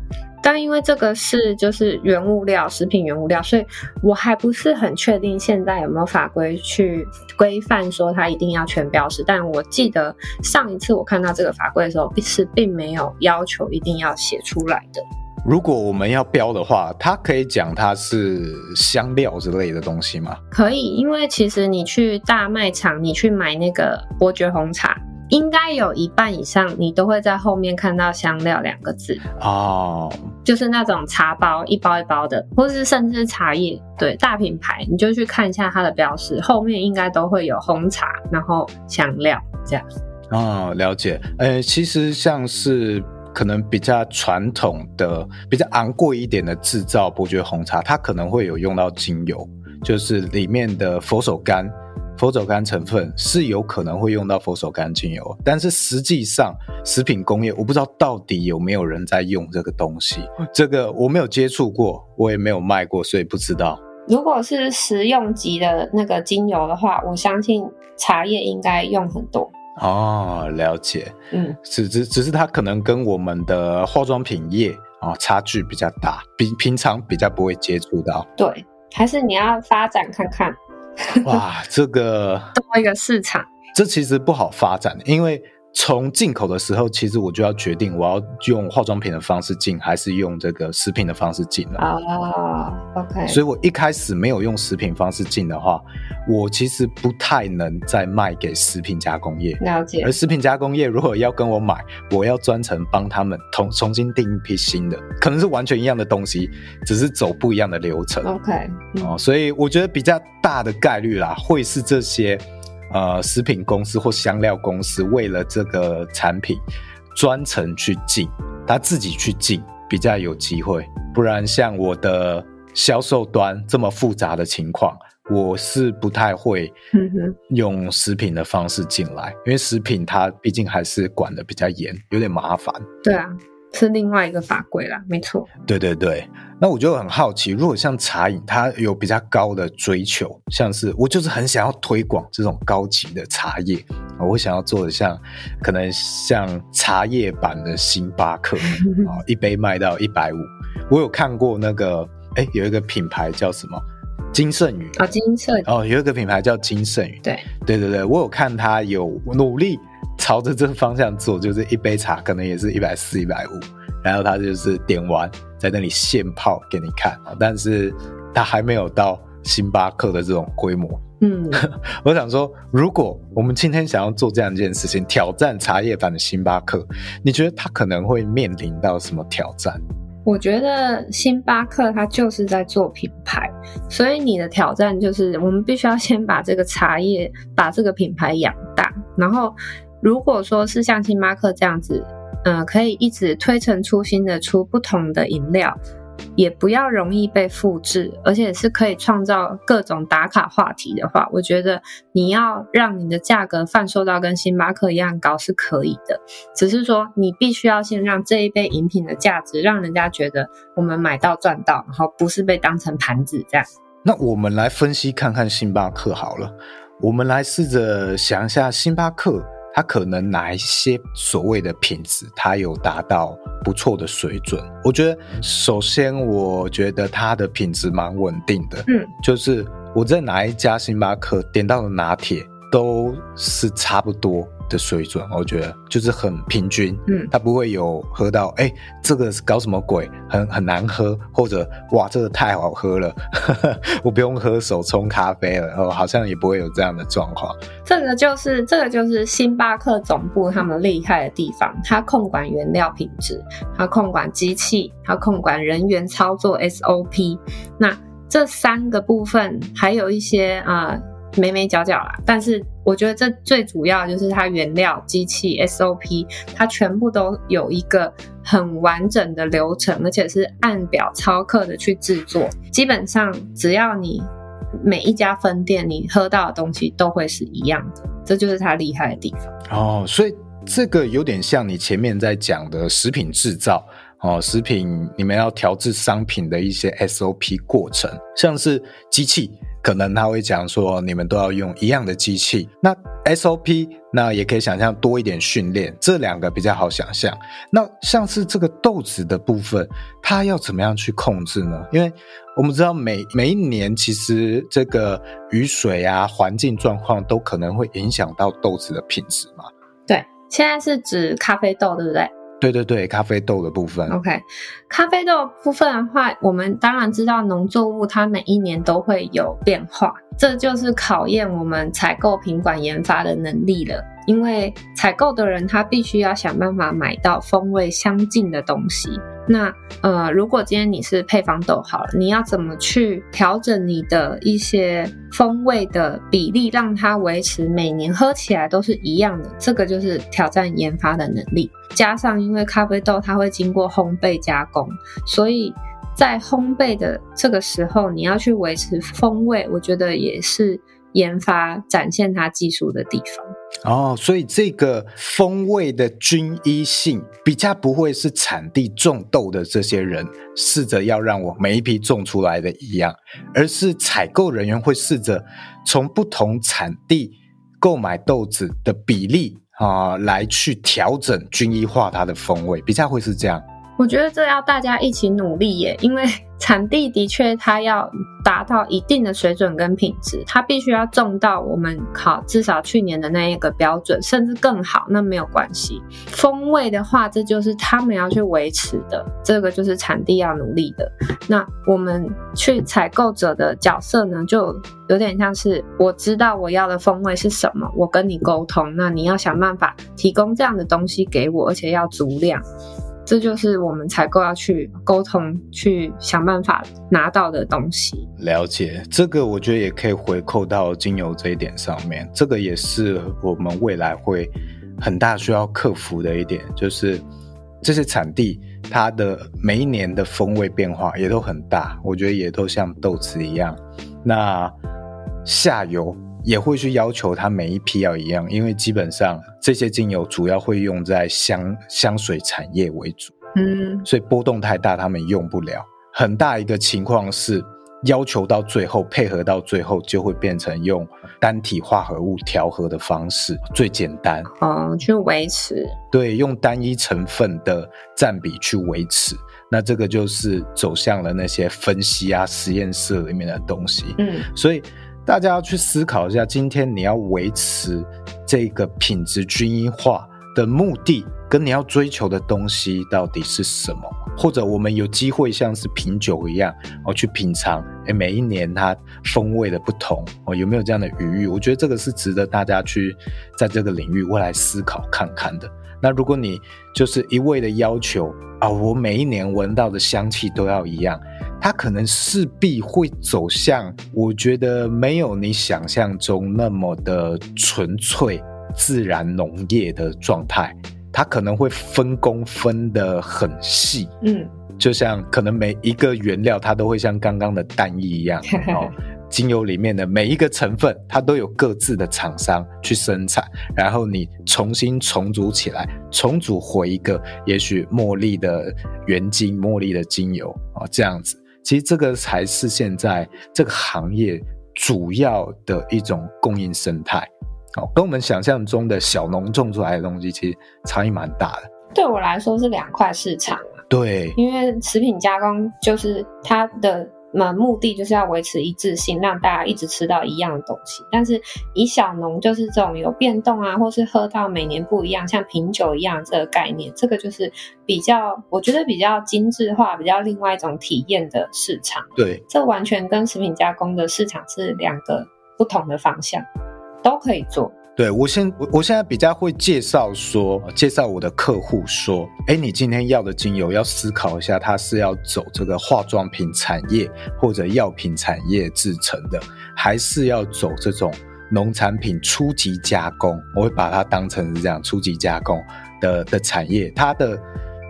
但因为这个是就是原物料，食品原物料，所以我还不是很确定现在有没有法规去规范说它一定要全标识。但我记得上一次我看到这个法规的时候，是并没有要求一定要写出来的。如果我们要标的话，它可以讲它是香料之类的东西吗？可以，因为其实你去大卖场，你去买那个伯爵红茶。应该有一半以上，你都会在后面看到“香料”两个字哦，就是那种茶包一包一包的，或是甚至茶叶，对，大品牌，你就去看一下它的标识，后面应该都会有红茶，然后香料这样。哦，了解。呃，其实像是可能比较传统的、比较昂贵一点的制造伯爵红茶，它可能会有用到精油，就是里面的佛手柑。佛手柑成分是有可能会用到佛手柑精油，但是实际上食品工业我不知道到底有没有人在用这个东西，这个我没有接触过，我也没有卖过，所以不知道。如果是食用级的那个精油的话，我相信茶叶应该用很多。哦，了解。嗯，只只只是它可能跟我们的化妆品业啊、哦、差距比较大，比平常比较不会接触到。对，还是你要发展看看。哇，这个 多一个市场，这其实不好发展，因为。从进口的时候，其实我就要决定我要用化妆品的方式进，还是用这个食品的方式进了。啊、oh，OK。所以我一开始没有用食品方式进的话，我其实不太能再卖给食品加工业。了解。而食品加工业如果要跟我买，我要专程帮他们重重新订一批新的，可能是完全一样的东西，只是走不一样的流程。OK。哦，所以我觉得比较大的概率啦，会是这些。呃，食品公司或香料公司为了这个产品专程去进，他自己去进比较有机会。不然像我的销售端这么复杂的情况，我是不太会用食品的方式进来，因为食品它毕竟还是管的比较严，有点麻烦。对啊。是另外一个法规啦，没错。对对对，那我就很好奇，如果像茶饮，它有比较高的追求，像是我就是很想要推广这种高级的茶叶，我想要做的像可能像茶叶版的星巴克 啊，一杯卖到一百五。我有看过那个，哎，有一个品牌叫什么金盛宇啊，金盛哦，有一个品牌叫金盛宇，对对对对，我有看他有努力。朝着这个方向做，就是一杯茶可能也是一百四、一百五，然后他就是点完在那里现泡给你看，但是他还没有到星巴克的这种规模。嗯，我想说，如果我们今天想要做这样一件事情，挑战茶叶版的星巴克，你觉得他可能会面临到什么挑战？我觉得星巴克它就是在做品牌，所以你的挑战就是我们必须要先把这个茶叶，把这个品牌养大，然后。如果说是像星巴克这样子，嗯、可以一直推陈出新的出不同的饮料，也不要容易被复制，而且是可以创造各种打卡话题的话，我觉得你要让你的价格贩售到跟星巴克一样高是可以的，只是说你必须要先让这一杯饮品的价值让人家觉得我们买到赚到，然后不是被当成盘子这样。那我们来分析看看星巴克好了，我们来试着想一下星巴克。它可能哪一些所谓的品质，它有达到不错的水准？我觉得，首先，我觉得它的品质蛮稳定的。嗯，就是我在哪一家星巴克点到的拿铁都是差不多，的水准，我觉得就是很平均，嗯，它不会有喝到哎、欸，这个是搞什么鬼，很很难喝，或者哇，这个太好喝了，呵 呵我不用喝手冲咖啡了，哦，好像也不会有这样的状况。这个就是这个就是星巴克总部他们厉害的地方，它控管原料品质，它控管机器，它控管人员操作 SOP，那这三个部分还有一些啊。呃眉眉角角啦，但是我觉得这最主要就是它原料、机器、SOP，它全部都有一个很完整的流程，而且是按表操课的去制作。基本上只要你每一家分店，你喝到的东西都会是一样的，这就是它厉害的地方。哦，所以这个有点像你前面在讲的食品制造哦，食品你们要调制商品的一些 SOP 过程，像是机器。可能他会讲说，你们都要用一样的机器。那 SOP，那也可以想象多一点训练，这两个比较好想象。那像是这个豆子的部分，它要怎么样去控制呢？因为我们知道每每一年其实这个雨水啊、环境状况都可能会影响到豆子的品质嘛。对，现在是指咖啡豆，对不对？对对对，咖啡豆的部分。OK，咖啡豆部分的话，我们当然知道农作物它每一年都会有变化，这就是考验我们采购品管研发的能力了。因为采购的人他必须要想办法买到风味相近的东西。那呃，如果今天你是配方豆好了，你要怎么去调整你的一些风味的比例，让它维持每年喝起来都是一样的？这个就是挑战研发的能力。加上因为咖啡豆它会经过烘焙加工，所以在烘焙的这个时候，你要去维持风味，我觉得也是研发展现它技术的地方。哦，所以这个风味的均一性比较不会是产地种豆的这些人试着要让我每一批种出来的一样，而是采购人员会试着从不同产地购买豆子的比例啊、来去调整均一化它的风味，比较会是这样。我觉得这要大家一起努力耶，因为 产地的确它要达到一定的水准跟品质，它必须要种到我们考至少去年的那一个标准，甚至更好，那没有关系。风味的话，这就是他们要去维持的，这个就是产地要努力的。那我们去采购者的角色呢，就有点像是我知道我要的风味是什么，我跟你沟通，那你要想办法提供这样的东西给我，而且要足量。这就是我们采购要去沟通、去想办法拿到的东西。了解，这个我觉得也可以回扣到精油这一点上面。这个也是我们未来会很大需要克服的一点，就是这些产地它的每一年的风味变化也都很大，我觉得也都像豆子一样。那下游。也会去要求它每一批要一样，因为基本上这些精油主要会用在香香水产业为主，嗯，所以波动太大，他们用不了。很大一个情况是要求到最后配合到最后就会变成用单体化合物调和的方式，最简单嗯，去维持。对，用单一成分的占比去维持，那这个就是走向了那些分析啊实验室里面的东西，嗯，所以。大家要去思考一下，今天你要维持这个品质均一化的目的，跟你要追求的东西到底是什么？或者我们有机会像是品酒一样，哦，去品尝，诶，每一年它风味的不同，哦，有没有这样的余裕？我觉得这个是值得大家去在这个领域未来思考看看的。那如果你就是一味的要求啊，我每一年闻到的香气都要一样。它可能势必会走向，我觉得没有你想象中那么的纯粹自然农业的状态，它可能会分工分得很细，嗯，就像可能每一个原料它都会像刚刚的蛋液一样，哦，精油里面的每一个成分它都有各自的厂商去生产，然后你重新重组起来，重组回一个也许茉莉的原精、茉莉的精油啊，这样子。其实这个才是现在这个行业主要的一种供应生态，哦，跟我们想象中的小农种出来的东西其实差异蛮大的。对我来说是两块市场。对，因为食品加工就是它的那目的就是要维持一致性，让大家一直吃到一样的东西。但是以小农就是这种有变动啊，或是喝到每年不一样，像品酒一样这个概念，这个就是比较，我觉得比较精致化，比较另外一种体验的市场。对，这完全跟食品加工的市场是两个不同的方向，都可以做。对，我现我我现在比较会介绍说，介绍我的客户说，哎，你今天要的精油要思考一下，它是要走这个化妆品产业或者药品产业制成的，还是要走这种农产品初级加工？我会把它当成是这样初级加工的的产业，它的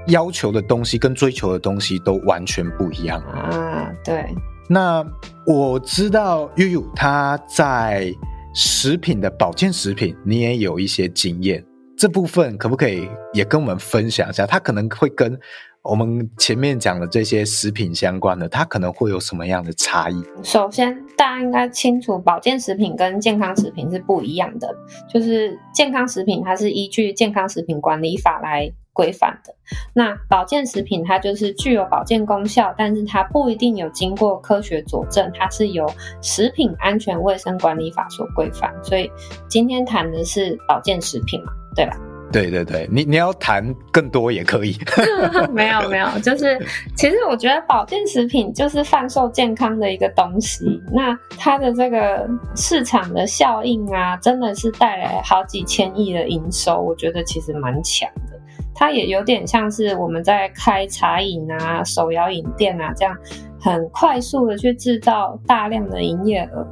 要求的东西跟追求的东西都完全不一样啊。对，那我知道悠悠他在。食品的保健食品，你也有一些经验，这部分可不可以也跟我们分享一下？它可能会跟我们前面讲的这些食品相关的，它可能会有什么样的差异？首先，大家应该清楚，保健食品跟健康食品是不一样的。就是健康食品，它是依据健康食品管理法来规范的。那保健食品它就是具有保健功效，但是它不一定有经过科学佐证，它是由食品安全卫生管理法所规范。所以今天谈的是保健食品嘛，对吧？对对对，你你要谈更多也可以。没有没有，就是其实我觉得保健食品就是贩售健康的一个东西，那它的这个市场的效应啊，真的是带来好几千亿的营收，我觉得其实蛮强的。它也有点像是我们在开茶饮啊、手摇饮店啊这样，很快速的去制造大量的营业额。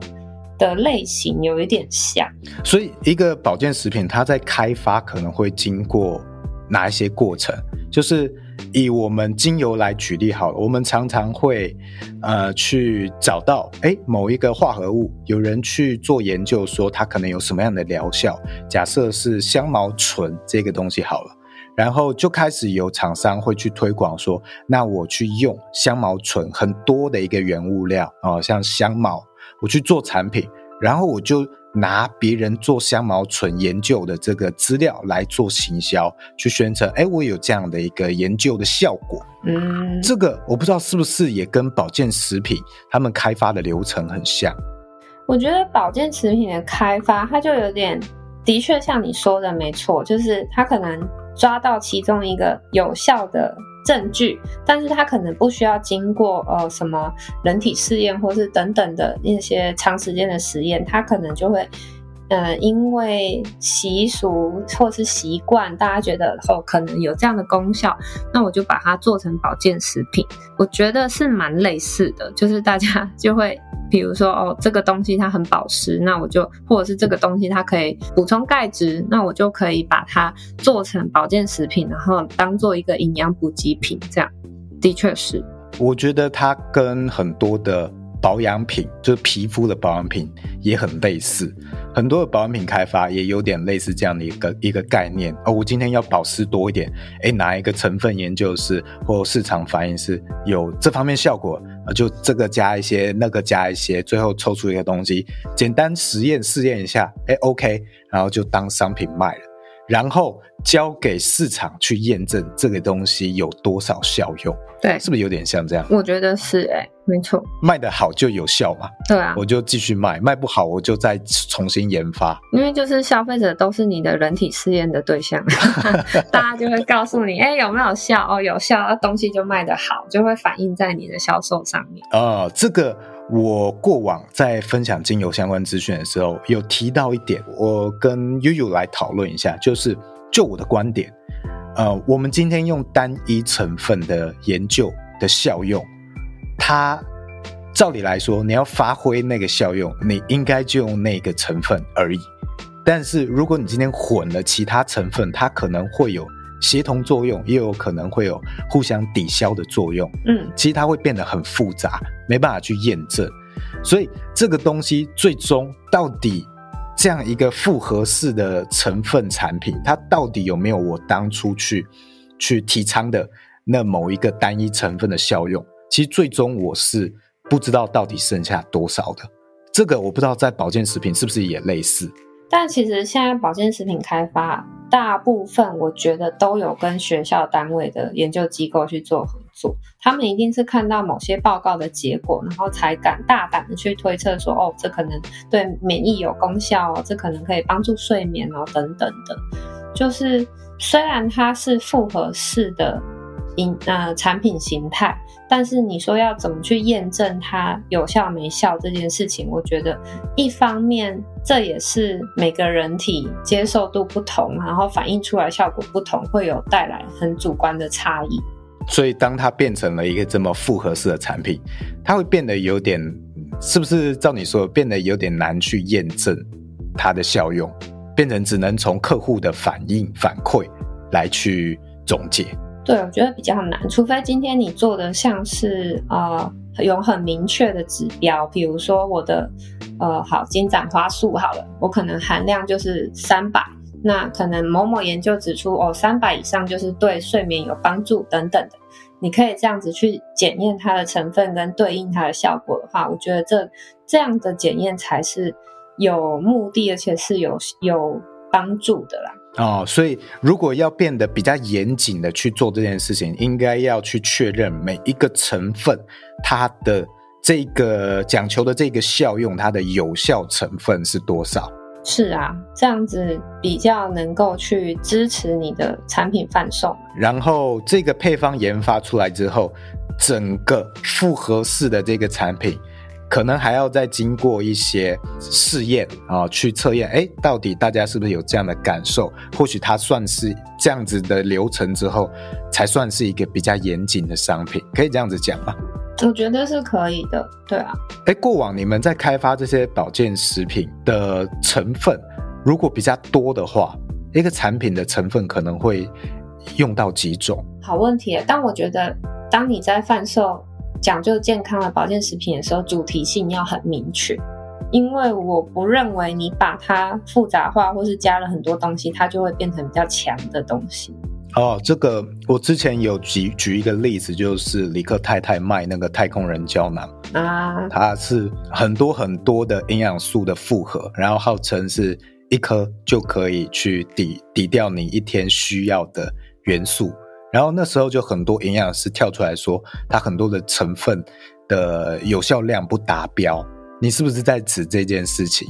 的类型有一点像，所以一个保健食品，它在开发可能会经过哪一些过程？就是以我们精油来举例好了，我们常常会呃去找到诶某一个化合物，有人去做研究说它可能有什么样的疗效，假设是香茅醇这个东西好了，然后就开始有厂商会去推广说，那我去用香茅醇很多的一个原物料哦，像香茅。我去做产品，然后我就拿别人做香茅醇研究的这个资料来做行销，去宣称，哎，我有这样的一个研究的效果。嗯，这个我不知道是不是也跟保健食品他们开发的流程很像。我觉得保健食品的开发，它就有点，的确像你说的没错，就是它可能抓到其中一个有效的。证据，但是它可能不需要经过呃什么人体试验，或是等等的一些长时间的实验，它可能就会。呃，因为习俗或是习惯，大家觉得哦，可能有这样的功效，那我就把它做成保健食品。我觉得是蛮类似的，就是大家就会，比如说哦，这个东西它很保湿，那我就或者是这个东西它可以补充钙质，那我就可以把它做成保健食品，然后当做一个营养补给品。这样的确是，我觉得它跟很多的。保养品就是皮肤的保养品也很类似，很多的保养品开发也有点类似这样的一个一个概念。哦，我今天要保湿多一点，哎，哪一个成分研究是或市场反应是有这方面效果，就这个加一些，那个加一些，最后抽出一个东西，简单实验试验一下，哎，OK，然后就当商品卖了，然后交给市场去验证这个东西有多少效用。对，是不是有点像这样？我觉得是哎、欸，没错。卖得好就有效嘛？对啊，我就继续卖，卖不好我就再重新研发。因为就是消费者都是你的人体试验的对象，大家就会告诉你，哎、欸，有没有效？哦，有效，那东西就卖得好，就会反映在你的销售上面。哦，这个我过往在分享精油相关资讯的时候，有提到一点，我跟悠悠来讨论一下，就是就我的观点。呃，我们今天用单一成分的研究的效用，它照理来说，你要发挥那个效用，你应该就用那个成分而已。但是如果你今天混了其他成分，它可能会有协同作用，也有可能会有互相抵消的作用。嗯，其实它会变得很复杂，没办法去验证。所以这个东西最终到底。这样一个复合式的成分产品，它到底有没有我当初去去提倡的那某一个单一成分的效用？其实最终我是不知道到底剩下多少的。这个我不知道在保健食品是不是也类似。但其实现在保健食品开发，大部分我觉得都有跟学校单位的研究机构去做合作。他们一定是看到某些报告的结果，然后才敢大胆的去推测说，哦，这可能对免疫有功效哦，这可能可以帮助睡眠哦，等等的。就是虽然它是复合式的。因呃产品形态，但是你说要怎么去验证它有效没效这件事情，我觉得一方面这也是每个人体接受度不同，然后反映出来效果不同，会有带来很主观的差异。所以当它变成了一个这么复合式的产品，它会变得有点，是不是照你说变得有点难去验证它的效用，变成只能从客户的反应反馈来去总结。对，我觉得比较难，除非今天你做的像是呃有很明确的指标，比如说我的呃好金盏花素好了，我可能含量就是三百，那可能某某研究指出哦三百以上就是对睡眠有帮助等等的，你可以这样子去检验它的成分跟对应它的效果的话，我觉得这这样的检验才是有目的，而且是有有帮助的啦。哦，所以如果要变得比较严谨的去做这件事情，应该要去确认每一个成分它的这个讲求的这个效用，它的有效成分是多少？是啊，这样子比较能够去支持你的产品贩售。然后这个配方研发出来之后，整个复合式的这个产品。可能还要再经过一些试验啊，去测验，哎，到底大家是不是有这样的感受？或许它算是这样子的流程之后，才算是一个比较严谨的商品，可以这样子讲吗？我觉得是可以的，对啊。哎，过往你们在开发这些保健食品的成分，如果比较多的话，一个产品的成分可能会用到几种？好问题，但我觉得当你在贩售。讲究健康的保健食品的时候，主题性要很明确，因为我不认为你把它复杂化，或是加了很多东西，它就会变成比较强的东西。哦，这个我之前有举举一个例子，就是李克太太卖那个太空人胶囊啊，它是很多很多的营养素的复合，然后号称是一颗就可以去抵抵掉你一天需要的元素。然后那时候就很多营养师跳出来说，它很多的成分的有效量不达标。你是不是在指这件事情？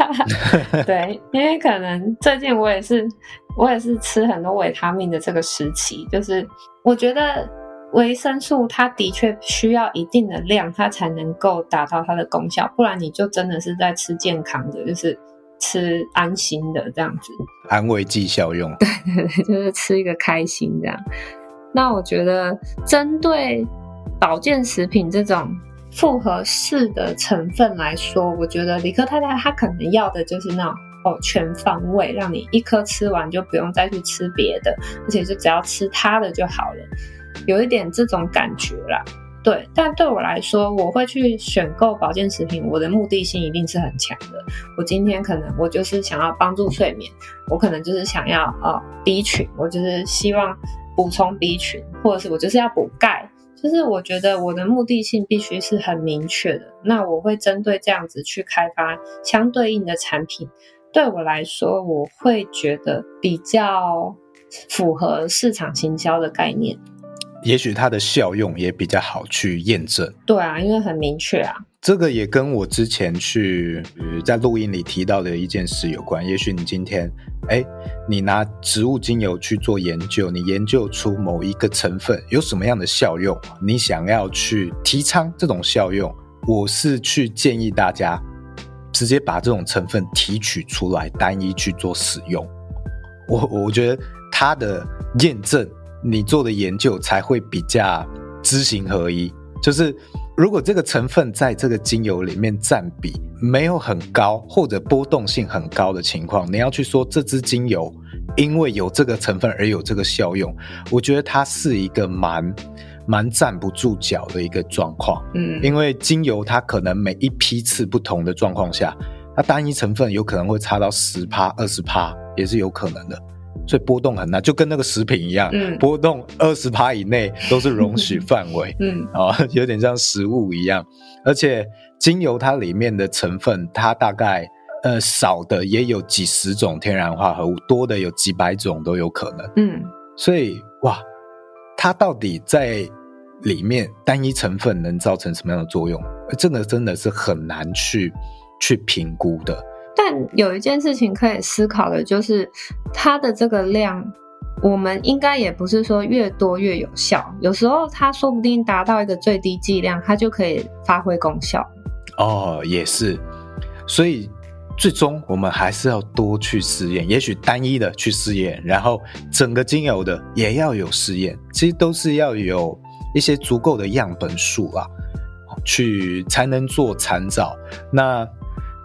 对，因为可能最近我也是，我也是吃很多维他命的这个时期，就是我觉得维生素它的确需要一定的量，它才能够达到它的功效，不然你就真的是在吃健康的，就是。吃安心的这样子，安慰剂效用，对 对对，就是吃一个开心这样。那我觉得，针对保健食品这种复合式的成分来说，我觉得理科太太她可能要的就是那种哦全方位，让你一颗吃完就不用再去吃别的，而且就只要吃它的就好了，有一点这种感觉啦。对，但对我来说，我会去选购保健食品，我的目的性一定是很强的。我今天可能我就是想要帮助睡眠，我可能就是想要呃 B 群，我就是希望补充 B 群，或者是我就是要补钙，就是我觉得我的目的性必须是很明确的。那我会针对这样子去开发相对应的产品。对我来说，我会觉得比较符合市场行销的概念。也许它的效用也比较好去验证。对啊，因为很明确啊。这个也跟我之前去在录音里提到的一件事有关。也许你今天，哎，你拿植物精油去做研究，你研究出某一个成分有什么样的效用，你想要去提倡这种效用，我是去建议大家直接把这种成分提取出来，单一去做使用。我我觉得它的验证。你做的研究才会比较知行合一。就是如果这个成分在这个精油里面占比没有很高，或者波动性很高的情况，你要去说这支精油因为有这个成分而有这个效用，我觉得它是一个蛮蛮站不住脚的一个状况。嗯，因为精油它可能每一批次不同的状况下，它单一成分有可能会差到十趴、二十趴，也是有可能的。所以波动很大，就跟那个食品一样，嗯、波动二十趴以内都是容许范围，嗯，啊、哦，有点像食物一样。而且精油它里面的成分，它大概呃，少的也有几十种天然化合物，多的有几百种都有可能。嗯，所以哇，它到底在里面单一成分能造成什么样的作用？这个真的是很难去去评估的。但有一件事情可以思考的就是，它的这个量，我们应该也不是说越多越有效。有时候它说不定达到一个最低剂量，它就可以发挥功效。哦，也是。所以最终我们还是要多去试验，也许单一的去试验，然后整个精油的也要有试验。其实都是要有一些足够的样本数啊，去才能做参照。那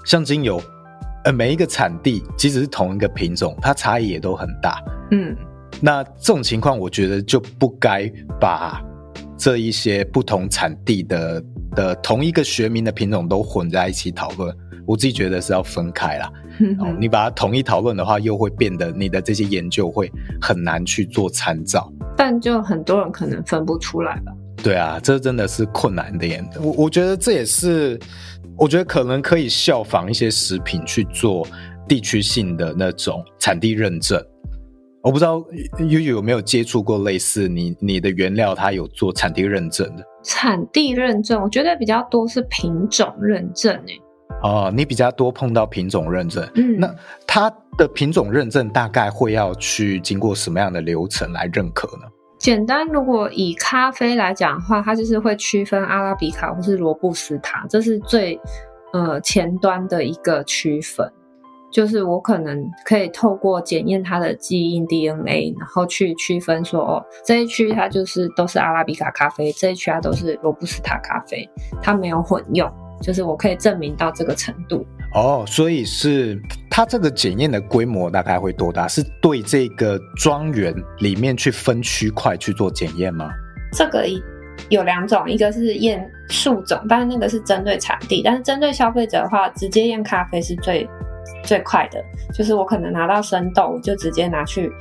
像精油。呃，每一个产地即使是同一个品种，它差异也都很大。嗯，那这种情况，我觉得就不该把这一些不同产地的的同一个学名的品种都混在一起讨论。我自己觉得是要分开啦。嗯哼，你把它统一讨论的话，又会变得你的这些研究会很难去做参照。但就很多人可能分不出来吧。对啊，这真的是困难的。我我觉得这也是。我觉得可能可以效仿一些食品去做地区性的那种产地认证。我不知道 Yuyu 有没有接触过类似你你的原料，它有做产地认证的？产地认证，我觉得比较多是品种认证诶。哦，你比较多碰到品种认证，嗯，那它的品种认证大概会要去经过什么样的流程来认可呢？简单，如果以咖啡来讲的话，它就是会区分阿拉比卡或是罗布斯塔，这是最呃前端的一个区分。就是我可能可以透过检验它的基因 DNA，然后去区分说，哦，这一区它就是都是阿拉比卡咖啡，这一区它都是罗布斯塔咖啡，它没有混用。就是我可以证明到这个程度哦，所以是它这个检验的规模大概会多大？是对这个庄园里面去分区块去做检验吗？这个有两种，一个是验树种，但是那个是针对产地，但是针对消费者的话，直接验咖啡是最最快的。就是我可能拿到生豆，我就直接拿去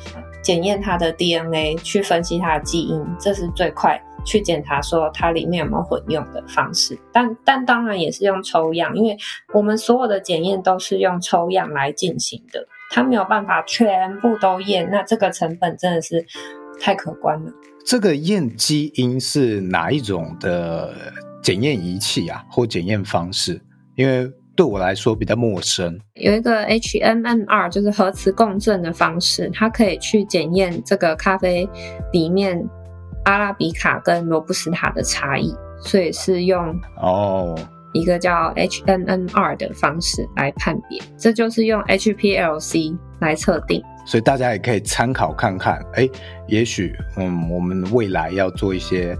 检验它的 DNA，去分析它的基因，这是最快。去检查说它里面有没有混用的方式，但但当然也是用抽样，因为我们所有的检验都是用抽样来进行的，它没有办法全部都验，那这个成本真的是太可观了。这个验基因是哪一种的检验仪器啊，或检验方式？因为对我来说比较陌生。有一个 HMMR，就是核磁共振的方式，它可以去检验这个咖啡里面。阿拉比卡跟罗布斯塔的差异，所以是用哦一个叫 HNNR 的方式来判别，这就是用 HPLC 来测定。所以大家也可以参考看看，哎，也许嗯，我们未来要做一些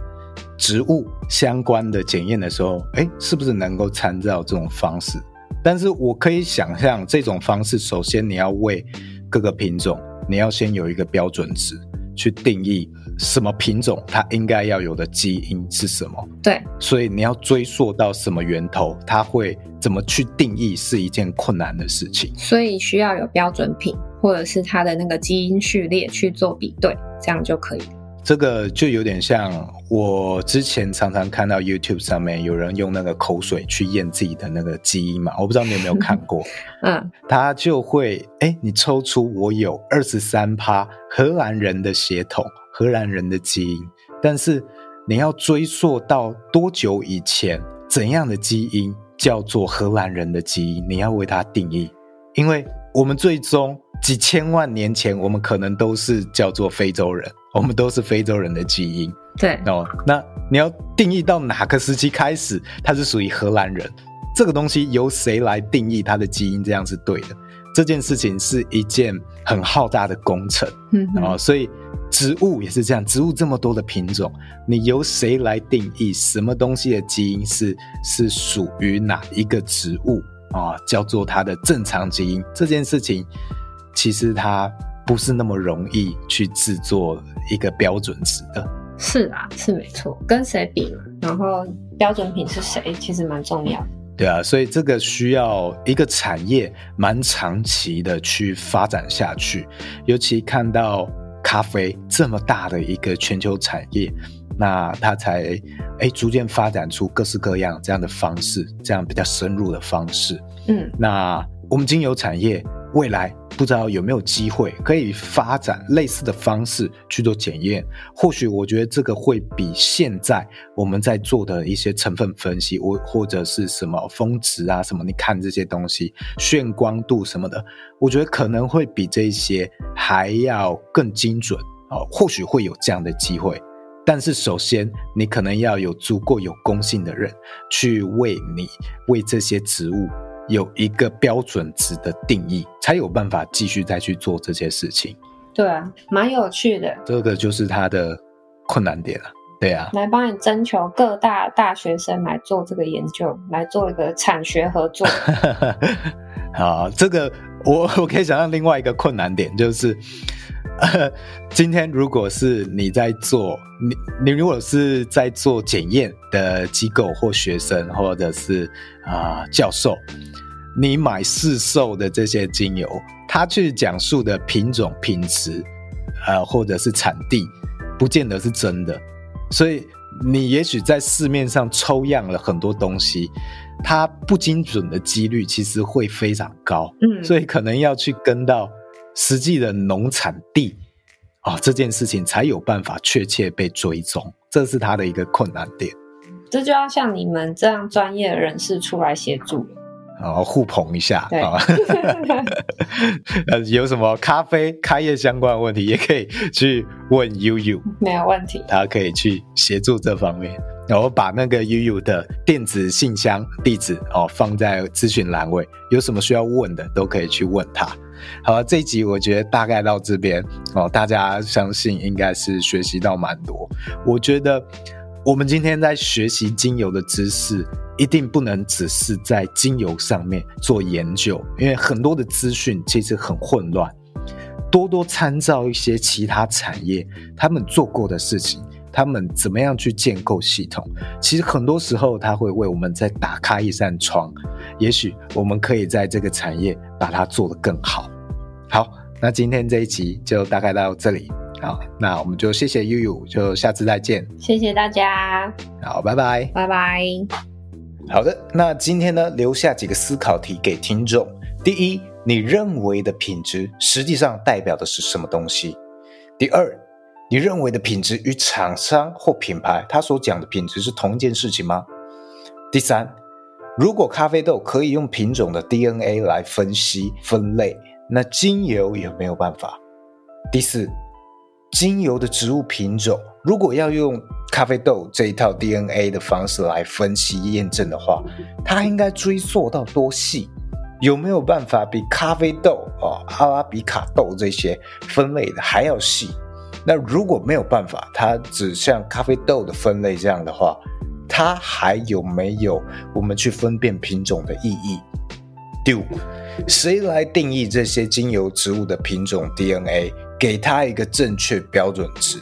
植物相关的检验的时候，哎，是不是能够参照这种方式？但是我可以想象，这种方式首先你要为各个品种，你要先有一个标准值。去定义什么品种它应该要有的基因是什么？对，所以你要追溯到什么源头，它会怎么去定义是一件困难的事情。所以需要有标准品，或者是它的那个基因序列去做比对，这样就可以。这个就有点像我之前常常看到 YouTube 上面有人用那个口水去验自己的那个基因嘛，我不知道你有没有看过。嗯，他就会哎，你抽出我有二十三趴荷兰人的血统，荷兰人的基因，但是你要追溯到多久以前，怎样的基因叫做荷兰人的基因？你要为它定义，因为我们最终几千万年前，我们可能都是叫做非洲人。我们都是非洲人的基因，对哦。那你要定义到哪个时期开始，它是属于荷兰人？这个东西由谁来定义它的基因？这样是对的。这件事情是一件很浩大的工程，嗯，哦，所以植物也是这样，植物这么多的品种，你由谁来定义什么东西的基因是是属于哪一个植物啊？哦，叫做它的正常基因。这件事情其实它。不是那么容易去制作一个标准值的。是啊，是没错。跟谁比嘛，然后标准品是谁，其实蛮重要的。对啊，所以这个需要一个产业蛮长期的去发展下去。尤其看到咖啡这么大的一个全球产业，那它才哎逐渐发展出各式各样这样的方式，这样比较深入的方式。嗯，那。我们精油产业未来不知道有没有机会可以发展类似的方式去做检验。或许我觉得这个会比现在我们在做的一些成分分析，或或者是什么峰值啊什么，你看这些东西，炫光度什么的，我觉得可能会比这些还要更精准哦。或许会有这样的机会。但是首先，你可能要有足够有公信的人去为你为这些植物有一个标准值的定义，才有办法继续再去做这些事情。对啊，蛮有趣的。这个就是它的困难点了。对啊，来帮你征求各大大学生来做这个研究，来做一个产学合作。好，这个我 我可以想象另外一个困难点就是。今天如果是你在做，你你如果是在做检验的机构或学生，或者是啊、呃、教授，你买市售的这些精油，它去讲述的品种、品质，呃，或者是产地，不见得是真的。所以你也许在市面上抽样了很多东西，它不精准的几率其实会非常高。嗯，所以可能要去跟到。实际的农产地啊、哦，这件事情才有办法确切被追踪，这是它的一个困难点。这就要像你们这样专业人士出来协助，然后互捧一下。对，哦、有什么咖啡开业相关的问题，也可以去问悠悠，没有问题，他可以去协助这方面。然后把那个悠悠的电子信箱地址哦放在咨询栏位，有什么需要问的都可以去问他。好了，这一集我觉得大概到这边哦，大家相信应该是学习到蛮多。我觉得我们今天在学习精油的知识，一定不能只是在精油上面做研究，因为很多的资讯其实很混乱。多多参照一些其他产业他们做过的事情，他们怎么样去建构系统，其实很多时候他会为我们再打开一扇窗，也许我们可以在这个产业把它做得更好。好，那今天这一集就大概到这里。好，那我们就谢谢悠悠，就下次再见。谢谢大家。好，拜拜。拜拜。好的，那今天呢，留下几个思考题给听众。第一，你认为的品质实际上代表的是什么东西？第二，你认为的品质与厂商或品牌他所讲的品质是同一件事情吗？第三，如果咖啡豆可以用品种的 DNA 来分析分类，那精油有没有办法？第四，精油的植物品种如果要用咖啡豆这一套 DNA 的方式来分析验证的话，它应该追溯到多细？有没有办法比咖啡豆啊、阿拉比卡豆这些分类的还要细？那如果没有办法，它只像咖啡豆的分类这样的话，它还有没有我们去分辨品种的意义？第五，谁来定义这些精油植物的品种 DNA，给它一个正确标准值，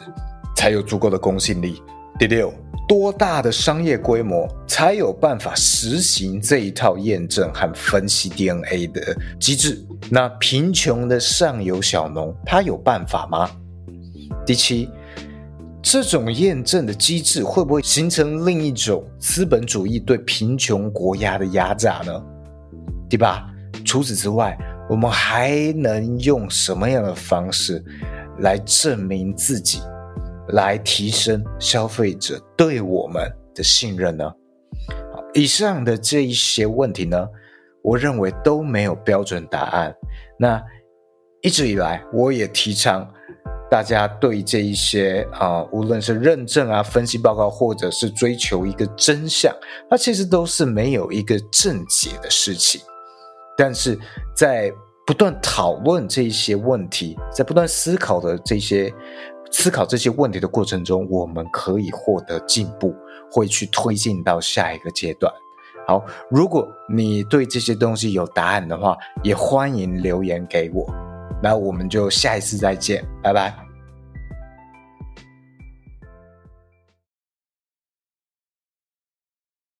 才有足够的公信力？第六，多大的商业规模才有办法实行这一套验证和分析 DNA 的机制？那贫穷的上游小农，他有办法吗？第七，这种验证的机制会不会形成另一种资本主义对贫穷国家的压榨呢？对吧？除此之外，我们还能用什么样的方式来证明自己，来提升消费者对我们的信任呢？以上的这一些问题呢，我认为都没有标准答案。那一直以来，我也提倡大家对这一些啊、无论是认证啊、分析报告，或者是追求一个真相，它其实都是没有一个正解的事情。但是在不断讨论这些问题，在不断思考的这些思考这些问题的过程中，我们可以获得进步，会去推进到下一个阶段。好，如果你对这些东西有答案的话，也欢迎留言给我。那我们就下一次再见，拜拜。